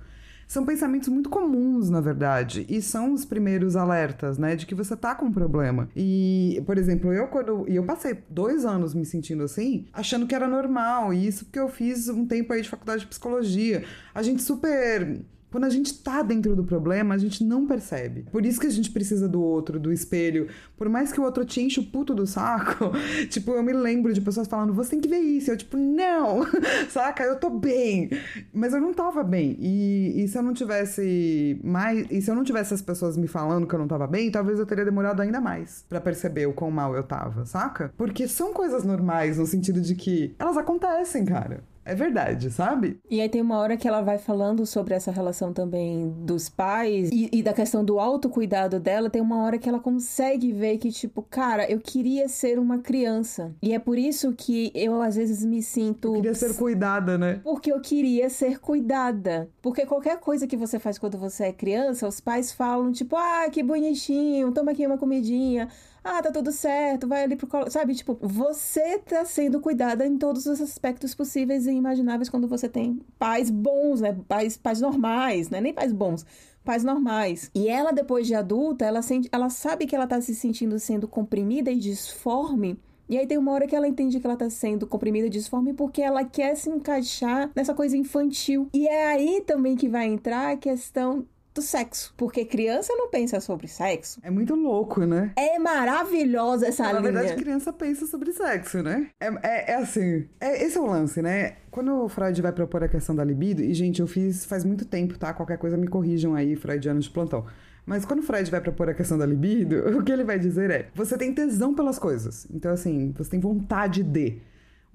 são pensamentos muito comuns, na verdade, e são os primeiros alertas, né, de que você tá com um problema. E, por exemplo, eu quando e eu passei dois anos me sentindo assim, achando que era normal, e isso porque eu fiz um tempo aí de faculdade de psicologia. A gente super quando a gente tá dentro do problema, a gente não percebe. Por isso que a gente precisa do outro, do espelho. Por mais que o outro te enche o puto do saco, [LAUGHS] tipo, eu me lembro de pessoas falando, você tem que ver isso. Eu, tipo, não, [LAUGHS] saca? Eu tô bem. Mas eu não tava bem. E, e se eu não tivesse mais. E se eu não tivesse as pessoas me falando que eu não tava bem, talvez eu teria demorado ainda mais para perceber o quão mal eu tava, saca? Porque são coisas normais, no sentido de que elas acontecem, cara. É verdade, sabe? E aí tem uma hora que ela vai falando sobre essa relação também dos pais e, e, da questão do autocuidado dela. Tem uma hora que ela consegue ver que, tipo, cara, eu queria ser uma criança. E é por isso que eu às vezes me sinto. Eu queria ser cuidada, né? Porque eu queria ser cuidada. Porque qualquer coisa que você faz quando você é criança, os pais falam, tipo, ah, que bonitinho, toma aqui uma comidinha ah, tá tudo certo, vai ali pro colo. Sabe, tipo, você tá sendo cuidada em todos os aspectos possíveis e imagináveis quando você tem pais bons, né? Pais, pais normais, né? Nem pais bons pais normais. E ela, depois de adulta, ela, sente, ela sabe que ela tá se sentindo sendo comprimida e disforme. E aí tem uma hora que ela entende que ela tá sendo comprimida e disforme porque ela quer se encaixar nessa coisa infantil. E é aí também que vai entrar a questão do sexo. Porque criança não pensa sobre sexo. É muito louco, né? É maravilhosa essa Na linha. Na verdade, criança pensa sobre sexo, né? É, é, é assim. É, esse é o lance, né? Quando o Freud vai propor a questão da libido, e gente, eu fiz faz muito tempo, tá? Qualquer coisa me corrijam aí, freudianos de plantão. Mas quando o Freud vai propor a questão da libido, [LAUGHS] o que ele vai dizer é: você tem tesão pelas coisas. Então, assim, você tem vontade de.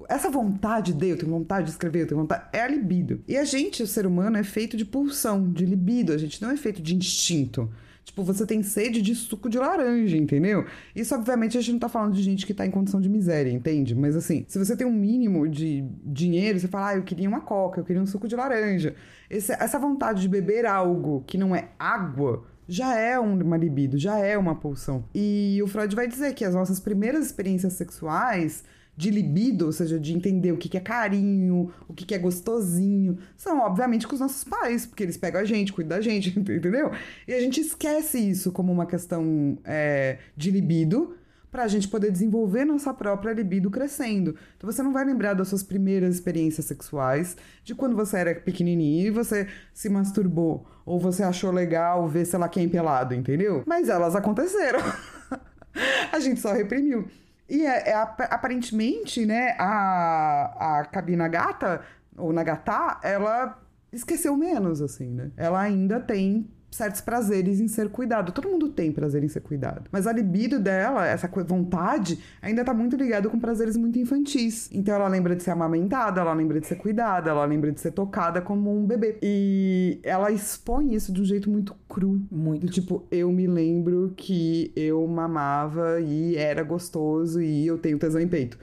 Essa vontade de, eu tenho vontade de escrever, eu tenho vontade, é a libido. E a gente, o ser humano, é feito de pulsão, de libido, a gente não é feito de instinto. Tipo, você tem sede de suco de laranja, entendeu? Isso, obviamente, a gente não tá falando de gente que tá em condição de miséria, entende? Mas assim, se você tem um mínimo de dinheiro, você fala, ah, eu queria uma coca, eu queria um suco de laranja. Esse, essa vontade de beber algo que não é água já é uma libido, já é uma pulsão. E o Freud vai dizer que as nossas primeiras experiências sexuais de libido, ou seja, de entender o que, é carinho, o que, é gostosinho, são obviamente com os nossos pais, porque eles pegam a gente, cuidam da gente, [LAUGHS] entendeu? E a gente esquece isso como uma questão é, de libido para a gente poder desenvolver nossa própria libido crescendo. Então você não vai lembrar das suas primeiras experiências sexuais, de quando você era pequenininho e você se masturbou, ou você achou legal ver, sei lá, quem pelado, entendeu? Mas elas aconteceram. [LAUGHS] a gente só reprimiu. E é, é, aparentemente, né, a, a cabina gata, ou Nagatá, ela esqueceu menos, assim, né? Ela ainda tem certos prazeres em ser cuidado. Todo mundo tem prazer em ser cuidado. Mas a libido dela, essa vontade, ainda tá muito ligada com prazeres muito infantis. Então ela lembra de ser amamentada, ela lembra de ser cuidada, ela lembra de ser tocada como um bebê. E ela expõe isso de um jeito muito cru. Muito. tipo, eu me lembro que eu mamava e era gostoso e eu tenho tesão em peito.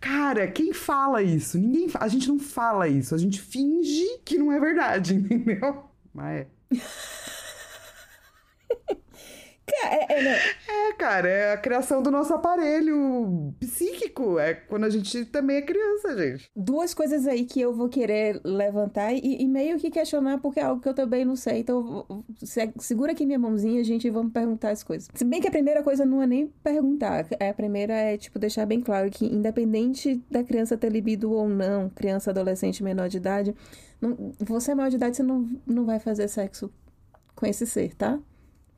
Cara, quem fala isso? Ninguém. A gente não fala isso. A gente finge que não é verdade, [LAUGHS] entendeu? Mas é. [LAUGHS] É, é, é, cara, é a criação do nosso aparelho psíquico. É quando a gente também é criança, gente. Duas coisas aí que eu vou querer levantar e, e meio que questionar, porque é algo que eu também não sei. Então, segura aqui minha mãozinha, gente, e vamos perguntar as coisas. Se bem que a primeira coisa não é nem perguntar. A primeira é, tipo, deixar bem claro que, independente da criança ter libido ou não, criança, adolescente, menor de idade, não, você é maior de idade, você não, não vai fazer sexo com esse ser, tá?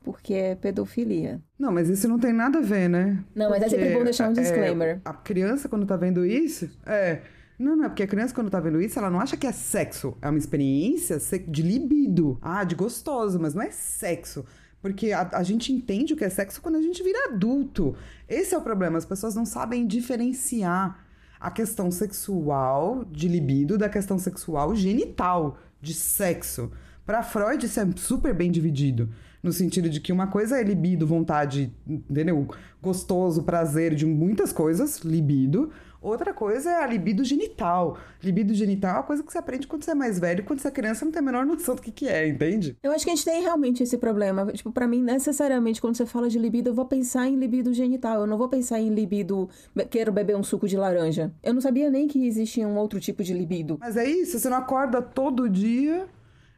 Porque é pedofilia. Não, mas isso não tem nada a ver, né? Não, mas é sempre bom deixar um disclaimer. É, a criança, quando tá vendo isso, é. Não, não, é porque a criança, quando tá vendo isso, ela não acha que é sexo. É uma experiência de libido. Ah, de gostoso, mas não é sexo. Porque a, a, gente entende o que é sexo quando a gente vira adulto. Esse é o problema. As pessoas não sabem diferenciar a questão sexual de libido da questão sexual genital de sexo. Para Freud, isso é super bem dividido. No sentido de que uma coisa é libido, vontade, entendeu? Gostoso, prazer de muitas coisas, libido. Outra coisa é a libido genital. Libido genital é uma coisa que você aprende quando você é mais velho, quando você é criança não tem a menor noção do que, que é, entende? Eu acho que a gente tem realmente esse problema. Tipo, para mim, necessariamente, quando você fala de libido, eu vou pensar em libido genital. Eu não vou pensar em libido, quero beber um suco de laranja. Eu não sabia nem que existia um outro tipo de libido. Mas é isso, você não acorda todo dia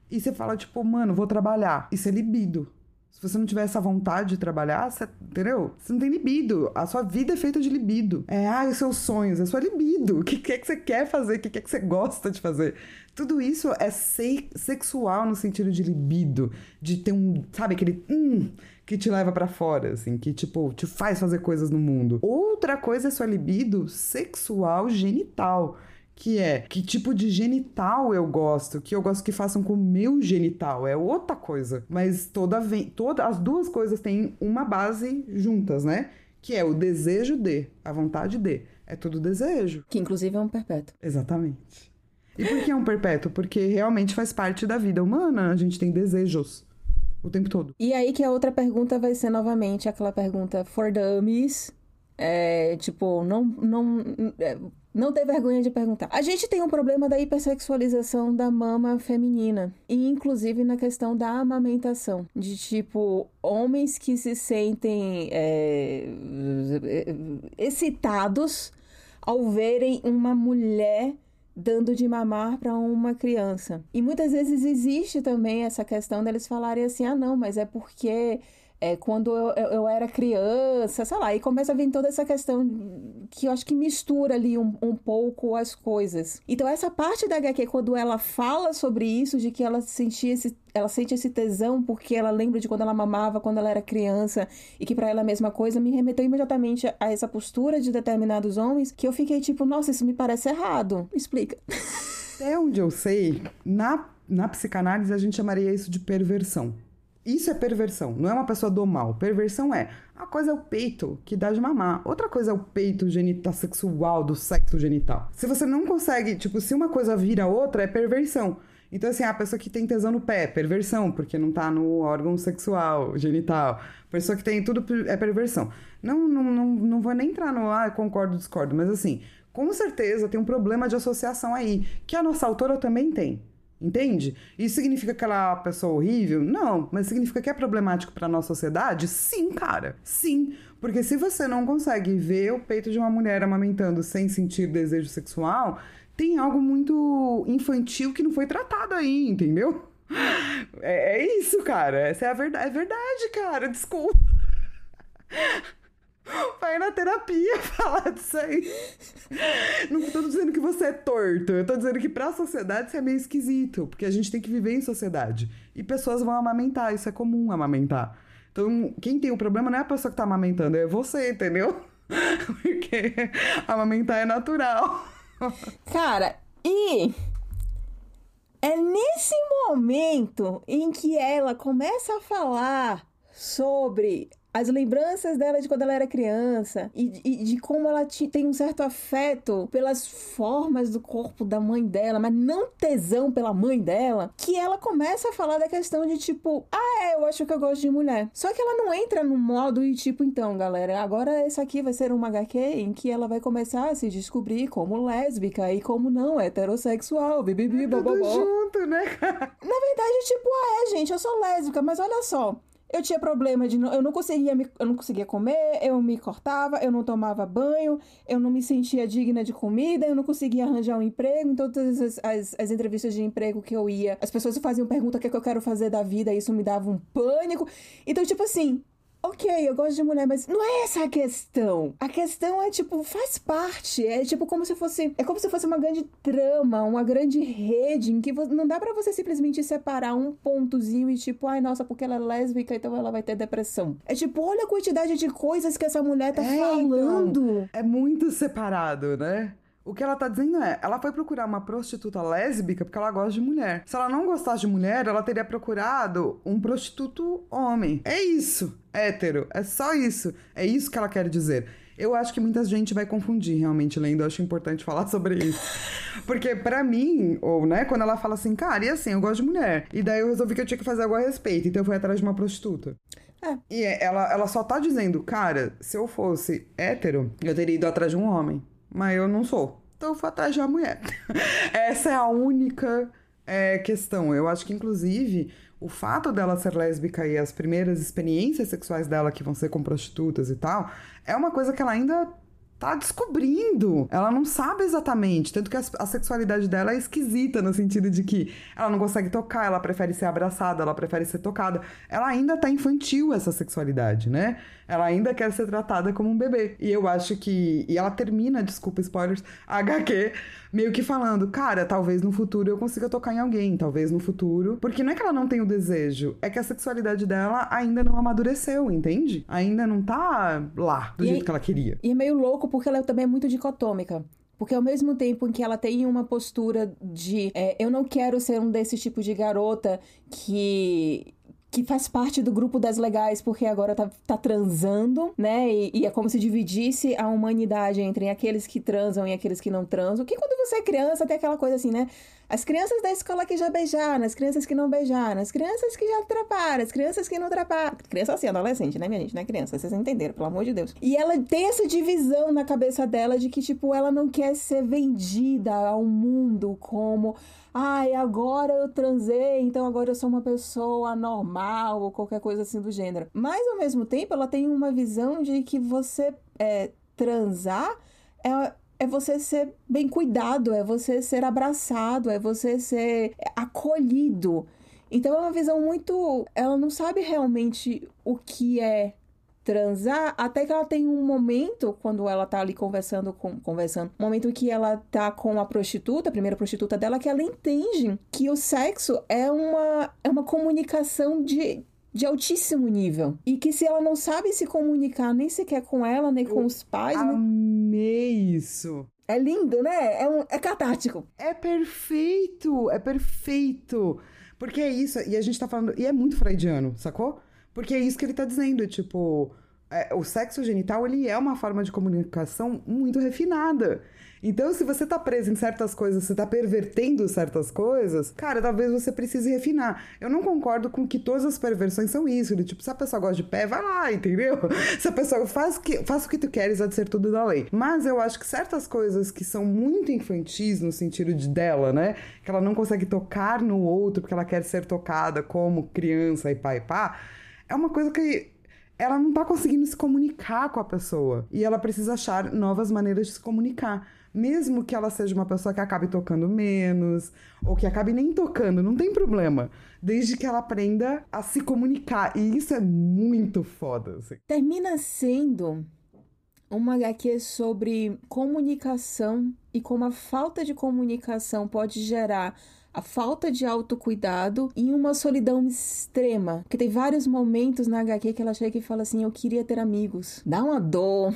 e você fala, tipo, mano, vou trabalhar. Isso é libido. Se você não tiver essa vontade de trabalhar, você, entendeu? Você não tem libido. A sua vida é feita de libido. É, ah, os seus sonhos, é sua libido. O que, que é que você quer fazer? O que, que é que você gosta de fazer? Tudo isso é se sexual no sentido de libido. De ter um, sabe, aquele hum que te leva para fora, assim, que, tipo, te faz fazer coisas no mundo. Outra coisa é sua libido sexual genital que é que tipo de genital eu gosto, que eu gosto que façam com o meu genital, é outra coisa. Mas toda vem, toda as duas coisas têm uma base juntas, né? Que é o desejo de, a vontade de. É tudo desejo. Que inclusive é um perpétuo. Exatamente. E por que é um perpétuo? Porque realmente faz parte da vida humana. A gente tem desejos o tempo todo. E aí que a outra pergunta vai ser novamente aquela pergunta for dummies. É, tipo, não, não, é, não ter vergonha de perguntar. A gente tem um problema da hipersexualização da mama feminina. E inclusive na questão da amamentação. De tipo, homens que se sentem é, excitados ao verem uma mulher dando de mamar para uma criança. E muitas vezes existe também essa questão deles falarem assim: ah, não, mas é porque é, quando eu, eu, era criança, sei lá, e começa a vir toda essa questão que eu acho que mistura ali um, um pouco as coisas. Então, essa parte da HQ, quando ela fala sobre isso, de que ela sentia esse, ela sente esse tesão porque ela lembra de quando ela mamava, quando ela era criança, e que para ela é a mesma coisa, me remeteu imediatamente a essa postura de determinados homens que eu fiquei tipo, nossa, isso me parece errado. explica. Até onde eu sei, na, na psicanálise a gente chamaria isso de perversão. Isso é perversão, não é uma pessoa do mal. Perversão é uma coisa é o peito que dá de mamar, outra coisa é o peito genital sexual do sexo genital. Se você não consegue, tipo, se uma coisa vira outra, é perversão. Então, assim, a pessoa que tem tesão no pé, perversão, porque não tá no órgão sexual, genital. A pessoa que tem tudo é perversão. Não, não, não, não vou nem entrar no, ah, concordo, discordo, mas assim, com certeza tem um problema de associação aí, que a nossa autora também tem. Entende? Isso significa que ela é uma pessoa horrível? Não, mas significa que é problemático para nossa sociedade? Sim, cara. Sim, porque se você não consegue ver o peito de uma mulher amamentando sem sentir desejo sexual, tem algo muito infantil que não foi tratado aí, entendeu? [LAUGHS] É, é isso, cara. Essa é a verdade. É verdade, cara. Desculpa. [LAUGHS] Vai na terapia [LAUGHS] falar disso aí. Não tô dizendo que você é torto. Eu tô dizendo que pra sociedade você é meio esquisito. Porque a gente tem que viver em sociedade. E pessoas vão amamentar. Isso é comum amamentar. Então, quem tem o problema não é a pessoa que tá amamentando, é você, entendeu? [LAUGHS] Porque amamentar é natural. Cara, e é nesse momento em que ela começa a falar sobre as lembranças dela de quando ela era criança e, e de como ela tem um certo afeto pelas formas do corpo da mãe dela, mas não tesão pela mãe dela, que ela começa a falar da questão de tipo, ah, é, eu acho que eu gosto de mulher. Só que ela não entra no modo e tipo, então, galera, agora esse aqui vai ser uma HQ em que ela vai começar a se descobrir como lésbica e como não heterossexual, bibibi, é tudo junto, né? [LAUGHS] Na verdade, tipo, ah, é, gente, eu sou lésbica, mas olha só, eu tinha problema de não, eu não conseguia me, eu não conseguia comer, eu me cortava, eu não tomava banho, eu não me sentia digna de comida, eu não conseguia arranjar um emprego. Em todas as, as, as entrevistas de emprego que eu ia, as pessoas faziam pergunta o que, é que eu quero fazer da vida, isso me dava um pânico. Então, tipo assim, Ok, eu gosto de mulher, mas não é essa a questão. A questão é, tipo, faz parte. É tipo como se fosse. É como se fosse uma grande trama, uma grande rede em que não dá para você simplesmente separar um pontozinho e, tipo, ai, nossa, porque ela é lésbica, então ela vai ter depressão. É tipo, olha a quantidade de coisas que essa mulher tá é, falando. Então, é muito separado, né? O que ela tá dizendo é, ela foi procurar uma prostituta lésbica porque ela gosta de mulher. Se ela não gostasse de mulher, ela teria procurado um prostituto homem. É isso, hétero. É só isso. É isso que ela quer dizer. Eu acho que muita gente vai confundir realmente lendo, eu acho importante falar [LAUGHS] sobre isso. Porque para mim, ou né, quando ela fala assim, cara, e assim, eu gosto de mulher. E daí eu resolvi que eu tinha que fazer algo a respeito, então eu fui atrás de uma prostituta. É. E ela, ela só tá dizendo, cara, se eu fosse hétero, eu teria ido atrás de um homem mas eu não sou. Então eu vou atrás de uma mulher. [LAUGHS] Essa é a única é, questão. Eu acho que, inclusive, o fato dela ser lésbica e as primeiras experiências sexuais dela, que vão ser com prostitutas e tal, é uma coisa que ela ainda tá descobrindo. Ela não sabe exatamente. Tanto que a, a, sexualidade dela é esquisita, no sentido de que ela não consegue tocar, ela prefere ser abraçada, ela prefere ser tocada. Ela ainda tá infantil, essa sexualidade, né? Ela ainda quer ser tratada como um bebê. E eu acho que. E ela termina, desculpa, spoilers, HQ, meio que falando, cara, talvez no futuro eu consiga tocar em alguém, talvez no futuro. Porque não é que ela não tem o desejo, é que a sexualidade dela ainda não amadureceu, entende? Ainda não tá lá do e jeito é, que ela queria. E é meio louco porque ela também é muito dicotômica. Porque ao mesmo tempo em que ela tem uma postura de é, eu não quero ser um desse tipo de garota que que faz parte do grupo das legais porque agora tá, tá transando, né? E, e, é como se dividisse a humanidade entre aqueles que transam e aqueles que não transam. Que quando você é criança tem aquela coisa assim, né? As crianças da escola que já beijaram, as crianças que não beijaram, as crianças que já traparam, as crianças que não traparam. Criança assim, adolescente, né, minha gente? Não é criança, vocês entenderam, pelo amor de Deus. E ela tem essa divisão na cabeça dela de que, tipo, ela não quer ser vendida ao mundo como ai, agora eu transei, então agora eu sou uma pessoa normal ou qualquer coisa assim do gênero. Mas ao mesmo tempo, ela tem uma visão de que você é, transar é, é você ser bem cuidado, é você ser abraçado, é você ser acolhido. Então é uma visão muito. Ela não sabe realmente o que é transar, até que ela tem um momento, quando ela tá ali conversando com. Conversando, um momento que ela tá com a prostituta, a primeira prostituta dela, que ela entende que o sexo é uma, é uma comunicação de, de altíssimo nível. E que se ela não sabe se comunicar nem sequer com ela, nem com os pais. Amei nem... isso. É lindo, né? É, um, é catártico. É perfeito, é perfeito. Porque é isso, e a gente tá falando. E é muito freudiano, sacou? Porque é isso que ele tá dizendo, tipo, é, o sexo genital, ele é uma forma de comunicação muito refinada. Então, se você tá preso em certas coisas, você tá pervertendo certas coisas, cara, talvez você precise refinar. Eu não concordo com que todas as perversões são isso. Tipo, se a pessoa gosta de pé, vai lá, entendeu? [LAUGHS] Se a pessoa faz, que, faz o que tu queres, há de ser tudo da lei. Mas eu acho que certas coisas que são muito infantis no sentido de dela, né? Que ela não consegue tocar no outro porque ela quer ser tocada como criança e pai e pá é uma coisa que ela não tá conseguindo se comunicar com a pessoa. E ela precisa achar novas maneiras de se comunicar. Mesmo que ela seja uma pessoa que acabe tocando menos, ou que acabe nem tocando, não tem problema. Desde que ela aprenda a se comunicar. E isso é muito foda. Assim. Termina sendo uma HQ sobre comunicação e como a falta de comunicação pode gerar a falta de autocuidado e uma solidão extrema. Que tem vários momentos na HQ que ela chega e fala assim: Eu queria ter amigos. Dá uma dor.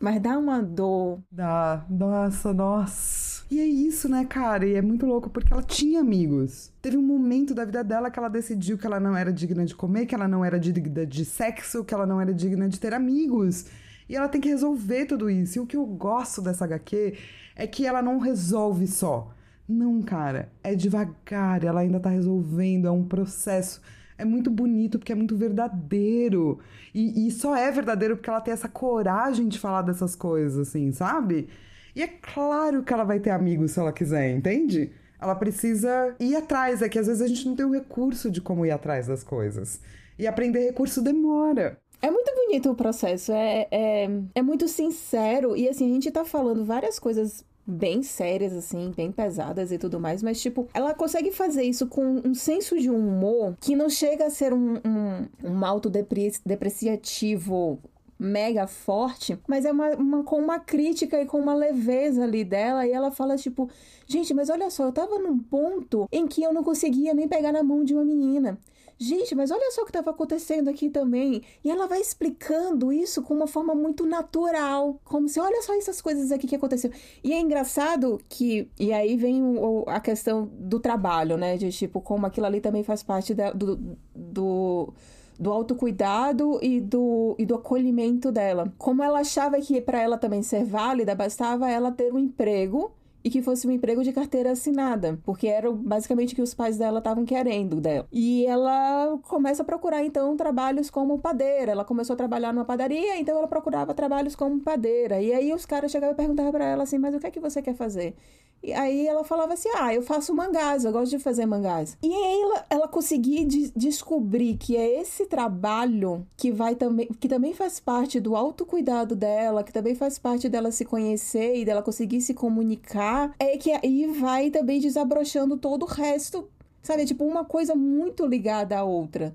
Mas dá uma dor. Dá. Nossa, nossa. E é isso, né, cara? E é muito louco porque ela tinha amigos. Teve um momento da vida dela que ela decidiu que ela não era digna de comer, que ela não era digna de sexo, que ela não era digna de ter amigos. E ela tem que resolver tudo isso. E o que eu gosto dessa HQ é que ela não resolve só. Não, cara, é devagar, ela ainda tá resolvendo, é um processo. É muito bonito porque é muito verdadeiro. E, e só é verdadeiro porque ela tem essa coragem de falar dessas coisas, assim, sabe? E é claro que ela vai ter amigos se ela quiser, entende? Ela precisa ir atrás, é que às vezes a gente não tem o recurso de como ir atrás das coisas. E aprender recurso demora. É muito bonito o processo, é, é, é muito sincero. E assim, a gente tá falando várias coisas bem sérias, assim, bem pesadas e tudo mais, mas, tipo, ela consegue fazer isso com um senso de humor que não chega a ser um, um, um autodepreciativo mega forte, mas é uma, uma, com uma crítica e com uma leveza ali dela, e ela fala, tipo, gente, mas olha só, eu tava num ponto em que eu não conseguia nem pegar na mão de uma menina gente, mas olha só o que estava acontecendo aqui também. E ela vai explicando isso com uma forma muito natural, como se, olha só essas coisas aqui que aconteceu. E é engraçado que, e aí vem o, a questão do trabalho, né? De tipo, como aquilo ali também faz parte da, do, do do autocuidado e do, e do acolhimento dela. Como ela achava que para ela também ser válida, bastava ela ter um emprego e que fosse um emprego de carteira assinada, porque era basicamente o que os pais dela estavam querendo dela. E ela começa a procurar então trabalhos como padeira. Ela começou a trabalhar numa padaria, então ela procurava trabalhos como padeira. E aí os caras chegavam e perguntavam para ela assim: "Mas o que é que você quer fazer?" E aí ela falava assim: Ah, eu faço mangás, eu gosto de fazer mangás. E aí ela, ela conseguia de descobrir que é esse trabalho que vai também, que também faz parte do autocuidado dela, que também faz parte dela se conhecer e dela conseguir se comunicar, é que aí vai também desabrochando todo o resto. Sabe? Tipo, uma coisa muito ligada à outra.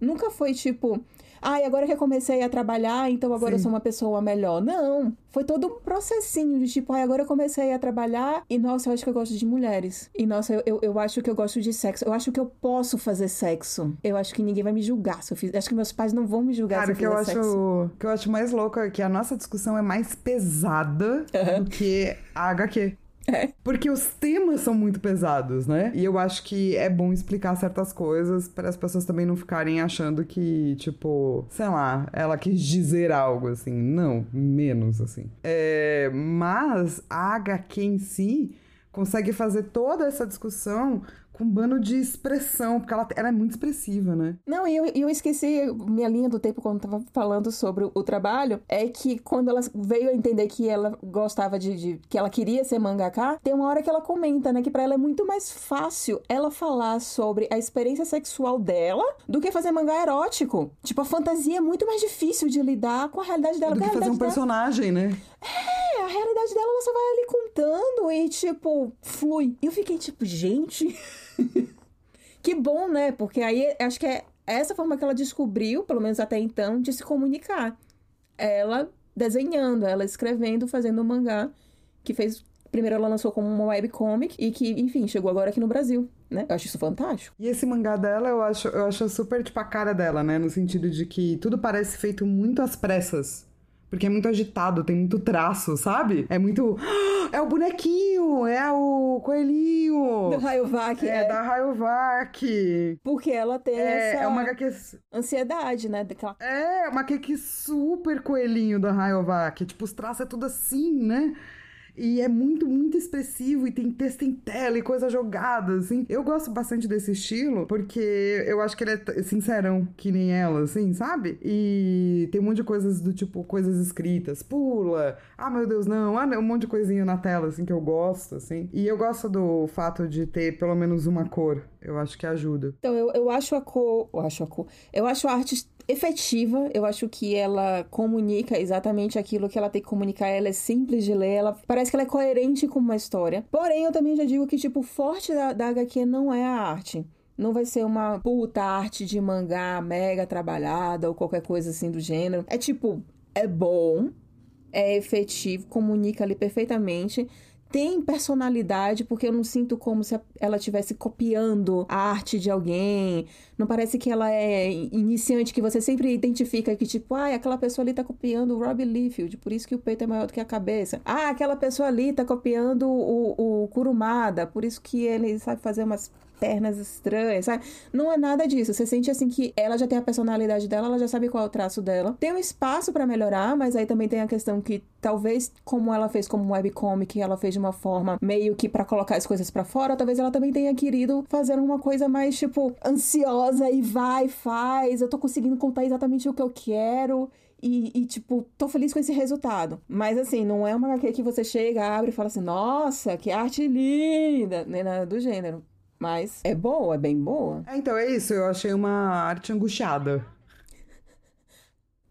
Nunca foi tipo, ai, ah, agora que eu comecei a trabalhar, então agora Sim. eu sou uma pessoa melhor. Não. Foi todo um processinho de tipo, ai, agora eu comecei a trabalhar e, nossa, eu acho que eu gosto de mulheres. E, nossa, eu, eu, eu acho que eu gosto de sexo. Eu acho que eu posso fazer sexo. Eu acho que ninguém vai me julgar se eu fiz. Acho que meus pais não vão me julgar Cara, se eu fizer sexo. Acho, o que eu acho mais louco é que a nossa discussão é mais pesada uhum. do que a HQ. É. Porque os temas são muito pesados, né? E eu acho que é bom explicar certas coisas para as pessoas também não ficarem achando que, tipo, sei lá, ela quis dizer algo assim. Não, menos assim. É, mas a HQ em si consegue fazer toda essa discussão com um bando de expressão, porque ela, ela é muito expressiva, né? Não, e eu, eu esqueci minha linha do tempo quando tava falando sobre o trabalho, é que quando ela veio a entender que ela gostava de, de que ela queria ser mangaka, tem uma hora que ela comenta, né, que para ela é muito mais fácil ela falar sobre a experiência sexual dela do que fazer mangá erótico. Tipo, a fantasia é muito mais difícil de lidar com a realidade dela. Do que fazer um dela... personagem, né? É, a realidade dela ela só vai ali contando e, tipo, flui. E eu fiquei tipo, gente. [LAUGHS] que bom, né? Porque aí acho que é essa forma que ela descobriu, pelo menos até então, de se comunicar. Ela desenhando, ela escrevendo, fazendo um mangá que fez. Primeiro ela lançou como uma webcomic e que, enfim, chegou agora aqui no Brasil, né? Eu acho isso fantástico. E esse mangá dela, eu acho, eu acho super, tipo, a cara dela, né? No sentido de que tudo parece feito muito às pressas. Porque é muito agitado, tem muito traço, sabe? É muito. É o bonequinho, é o coelhinho. Do Rayovac. É, é. da Rayovac. Porque ela tem é, essa. É uma HQ. Ansiedade, né? Daquela... É, uma HQ super coelhinho da Rayovac. Tipo, os traços é tudo assim, né? E é muito, muito expressivo e tem texto em tela e coisa jogada, assim. Eu gosto bastante desse estilo porque eu acho que ele é sincerão, que nem ela, assim, sabe? E tem um monte de coisas do tipo, coisas escritas. Pula! Ah, meu Deus, não! Ah, um monte de coisinha na tela, assim, que eu gosto, assim. E eu gosto do fato de ter pelo menos uma cor. Eu acho que ajuda. Então, eu, eu acho a cor. Eu acho a cor. Eu acho a arte efetiva. Eu acho que ela comunica exatamente aquilo que ela tem que comunicar. Ela é simples de ler, ela parece que ela é coerente com uma história. Porém, eu também já digo que, tipo, o forte da, da HQ não é a arte. Não vai ser uma puta arte de mangá mega trabalhada ou qualquer coisa assim do gênero. É tipo, é bom, é efetivo, comunica ali perfeitamente tem personalidade, porque eu não sinto como se ela estivesse copiando a arte de alguém. Não parece que ela é iniciante, que você sempre identifica que, tipo, ah, aquela pessoa ali tá copiando o Robbie Liefeld, por isso que o peito é maior do que a cabeça. Ah, aquela pessoa ali tá copiando o, o Kurumada, por isso que ele sabe fazer umas pernas estranhas, sabe? Não é nada disso. Você sente assim que ela já tem a personalidade dela, ela já sabe qual é o traço dela. Tem um espaço para melhorar, mas aí também tem a questão que talvez como ela fez como webcomic, ela fez de uma forma meio que para colocar as coisas para fora, talvez ela também tenha querido fazer uma coisa mais tipo ansiosa e vai, faz, eu tô conseguindo contar exatamente o que eu quero. E, e, tipo, tô feliz com esse resultado. Mas, assim, não é uma HQ que você chega, abre e fala assim, nossa, que arte linda, nem nada do gênero. Mas é boa, é bem boa. É, então é isso, eu achei uma arte angustiada.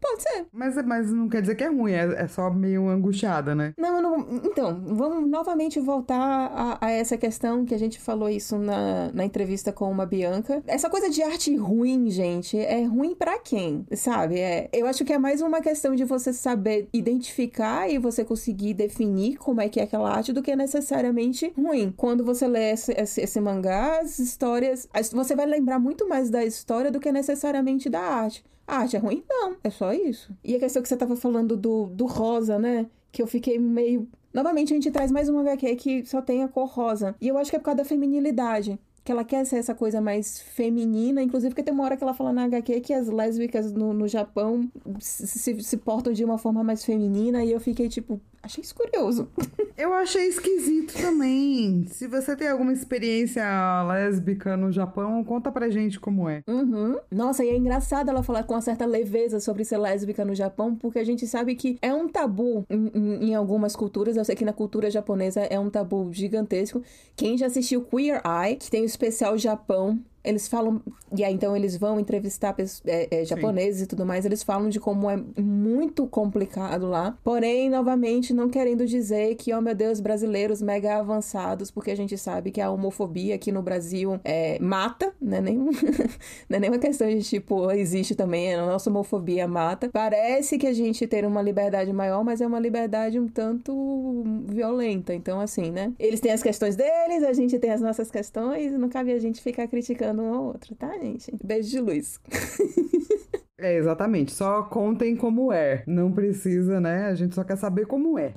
Pode ser. Mas, mas não quer dizer que é ruim, é, é só meio angustiada, né? Não, não, então, vamos novamente voltar a, a, essa questão que a gente falou isso na, na entrevista com uma Bianca. Essa coisa de arte ruim, gente, é ruim para quem, sabe? É, eu acho que é mais uma questão de você saber identificar e você conseguir definir como é que é aquela arte do que necessariamente ruim. Quando você lê esse, esse, esse mangá, as histórias, você vai lembrar muito mais da história do que necessariamente da arte. A arte é ruim? Não, é só isso. E a questão que você tava falando do, do rosa, né? Que eu fiquei meio. Novamente, a gente traz mais uma HQ que só tem a cor rosa. E eu acho que é por causa da feminilidade que ela quer ser essa coisa mais feminina, inclusive porque tem uma hora que ela fala na HQ que as lésbicas no, no Japão se, se, se, portam de uma forma mais feminina, e eu fiquei tipo, achei isso curioso. [LAUGHS] Eu achei esquisito também. Se você tem alguma experiência lésbica no Japão, conta pra gente como é. Uhum. Nossa, e é engraçado ela falar com uma certa leveza sobre ser lésbica no Japão, porque a gente sabe que é um tabu em, em, em algumas culturas. Eu sei que na cultura japonesa é um tabu gigantesco. Quem já assistiu Queer Eye, que tem o especial Japão, eles falam, e aí então eles vão entrevistar é, é, japoneses Sim. e tudo mais, eles falam de como é muito complicado lá. Porém, novamente, não querendo dizer que, oh meu Deus, brasileiros mega avançados, porque a gente sabe que a homofobia aqui no Brasil é, mata, né? Nem, [LAUGHS] não é nem uma questão de tipo, existe também, a nossa homofobia mata. Parece que a gente tem uma liberdade maior, mas é uma liberdade um tanto violenta. Então, assim, né? Eles têm as questões deles, a gente tem as nossas questões, não cabe a gente ficar criticando ajudando um ao outro, tá, gente? Beijo de luz. é, exatamente. Só contem como é. Não precisa, né? A gente só quer saber como é.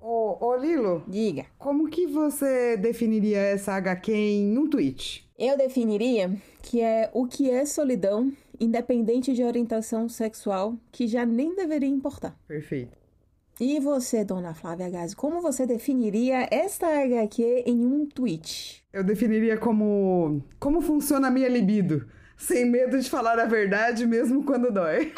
Ô, Lilo, Diga. como que você definiria essa HQ em um tweet? Eu definiria que é o que é solidão, independente de orientação sexual, que já nem deveria importar. Perfeito. E você, dona Flávia Gazi, como você definiria esta HQ em um tweet? Eu definiria como como funciona a minha libido, sem medo de falar a verdade mesmo quando dói.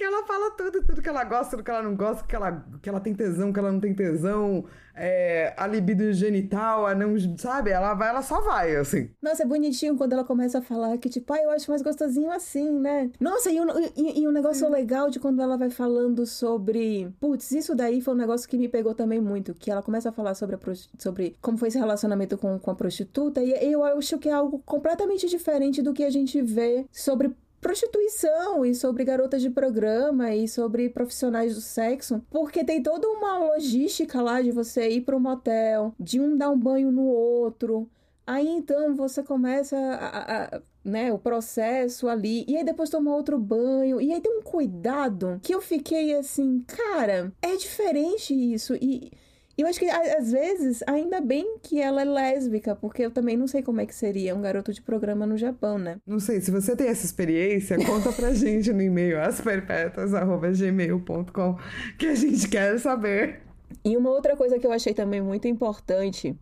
Porque ela fala tudo, tudo que ela gosta, tudo que ela não gosta, que ela, que ela tem tesão, que ela não tem tesão, é, a libido genital, a não, sabe? Ela vai, ela só vai, assim. Nossa, é bonitinho quando ela começa a falar que, tipo, ah, eu acho mais gostosinho assim, né? Nossa, e um, e, e um negócio legal de quando ela vai falando sobre. Putz, isso daí foi um negócio que me pegou também muito. Que ela começa a falar sobre, a prosti- sobre como foi esse relacionamento com, com a prostituta. E eu acho que é algo completamente diferente do que a gente vê sobre prostituição e sobre garotas de programa e sobre profissionais do sexo, porque tem toda uma logística lá de você ir para um motel, de um dar um banho no outro. Aí então você começa a, a- né, o processo ali, e aí depois toma outro banho, e aí tem um cuidado que eu fiquei assim, cara, é diferente isso. E eu acho que às vezes, ainda bem que ela é lésbica, porque eu também não sei como é que seria um garoto de programa no Japão, né? Não sei, se você tem essa experiência, conta pra [LAUGHS] gente no e-mail asperpetas.gmail.com que a gente quer saber. E uma outra coisa que eu achei também muito importante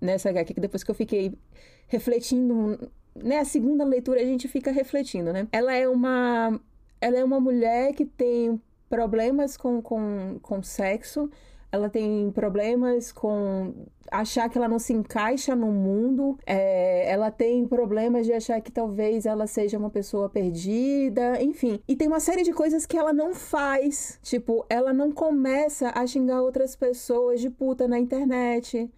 nessa HQ, que depois que eu fiquei refletindo, né, a segunda leitura a gente fica refletindo, né? Ela é uma ela é uma mulher que tem problemas com, com, com sexo, ela tem problemas com achar que ela não se encaixa no mundo, é, ela tem problemas de achar que talvez ela seja uma pessoa perdida, enfim. E tem uma série de coisas que ela não faz. Tipo, ela não começa a xingar outras pessoas de puta na internet.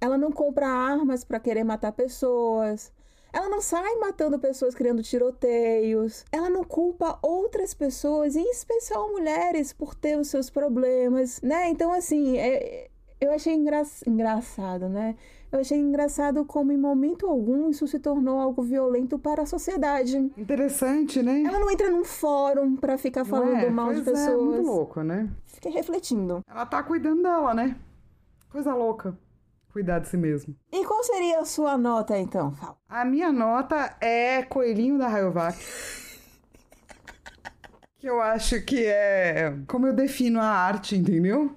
Ela não compra armas pra querer matar pessoas. Ela não sai matando pessoas, criando tiroteios. Ela não culpa outras pessoas, em especial mulheres, por ter os seus problemas, né? Então, assim, é- eu achei engra- engraçado, né? Eu achei engraçado como, em momento algum, isso se tornou algo violento para a sociedade. Interessante, né? Ela não entra num fórum pra ficar falando é? mal de Pois É, pessoas. muito louco, né? Fiquei refletindo. Ela tá cuidando dela, né? Coisa louca. Cuidar de si mesmo. E qual seria a sua nota, então, Fal? A minha nota é Coelhinho da Rayovac. que eu acho que é como eu defino a arte, entendeu?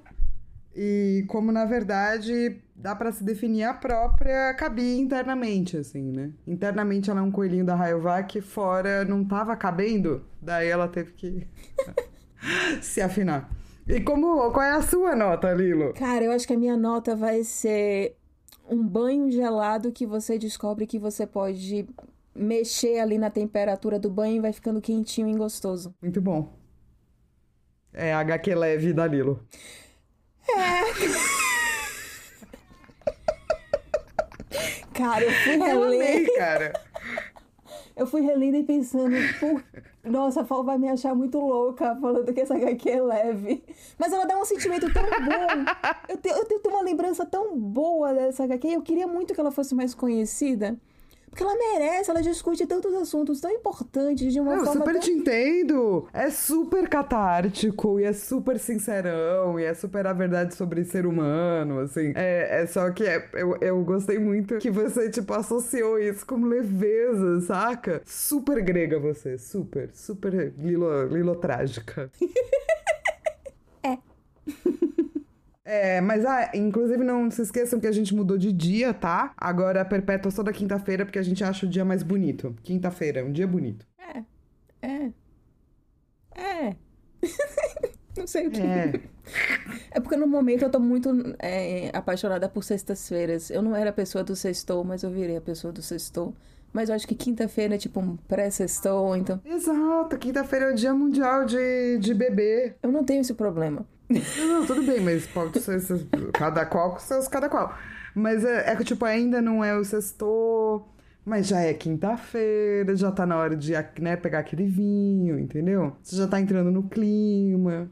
E como, na verdade, dá pra se definir a própria cabia internamente, assim, né? Internamente ela é um coelhinho da Rayovac, fora não tava cabendo, daí ela teve que [LAUGHS] se afinar. E como, qual é a sua nota, Lilo? Cara, eu acho que a minha nota vai ser um banho gelado que você descobre que você pode mexer ali na temperatura do banho e vai ficando quentinho e gostoso. Muito bom. É a HQ leve da Lilo. Cara, eu fui Eu amei, relendo, cara. eu fui relendo e pensando, por... nossa, a Fal vai me achar muito louca falando que essa HQ é leve. Mas ela dá um sentimento tão bom. [LAUGHS] Eu tenho, eu tenho uma lembrança tão boa dessa HQ eu queria muito que ela fosse mais conhecida. Porque ela merece, ela discute tantos assuntos tão importantes de uma Não, forma super tão te entendo. É super catártico e é super sincerão e é super a verdade sobre ser humano, assim. É, é só que é- eu, eu gostei muito que você, tipo, associou isso como leveza, saca? Super grega você, super, super lilo, lilo [LAUGHS] trágica. É. É, mas ah, inclusive não se esqueçam que a gente mudou de dia, tá? Agora a perpétua só da quinta-feira, porque a gente acha o dia mais bonito. Quinta-feira, um dia bonito. É. É. [LAUGHS] Não sei o que. É. É porque no momento eu tô muito é, apaixonada por sextas-feiras. Eu não era a pessoa do sextou, mas eu virei a pessoa do sextou. Mas eu acho que quinta-feira é tipo um pré-sextou, então Exato, quinta-feira é o dia mundial de, de bebê. eu não tenho esse problema. Não, não, tudo bem, mas pode ser cada qual com seus cada qual. Mas é, é que, tipo, ainda não é o sexto, mas já é quinta-feira, já tá na hora de né, pegar aquele vinho, entendeu? Você já tá entrando no clima.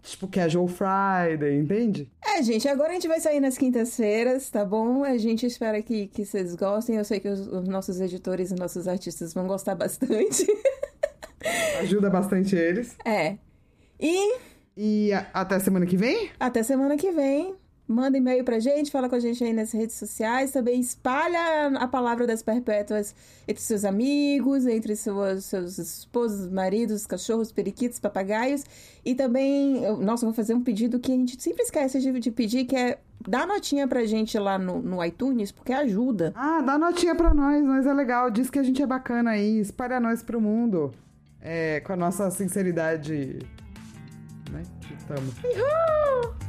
Tipo, casual Friday, entende? É, gente, agora a gente vai sair nas quintas-feiras, tá bom? A gente espera que, que vocês gostem. Eu sei que os, os nossos editores e nossos artistas vão gostar bastante. Ajuda bastante eles. é. E E a- até semana que vem? Até semana que vem. Manda e-mail pra gente, fala com a gente aí nas redes sociais. Também espalha a palavra das perpétuas entre seus amigos, entre seus, seus esposos, maridos, cachorros, periquitos, papagaios. E também, nossa, vou fazer um pedido que a gente sempre esquece de, de pedir, que é dar notinha pra gente lá no, no iTunes, porque ajuda. Ah, dá notinha pra nós, nós é legal. Diz que a gente é bacana aí, espalha nós pro mundo. É, com a nossa sinceridade. Estamos. Uhul!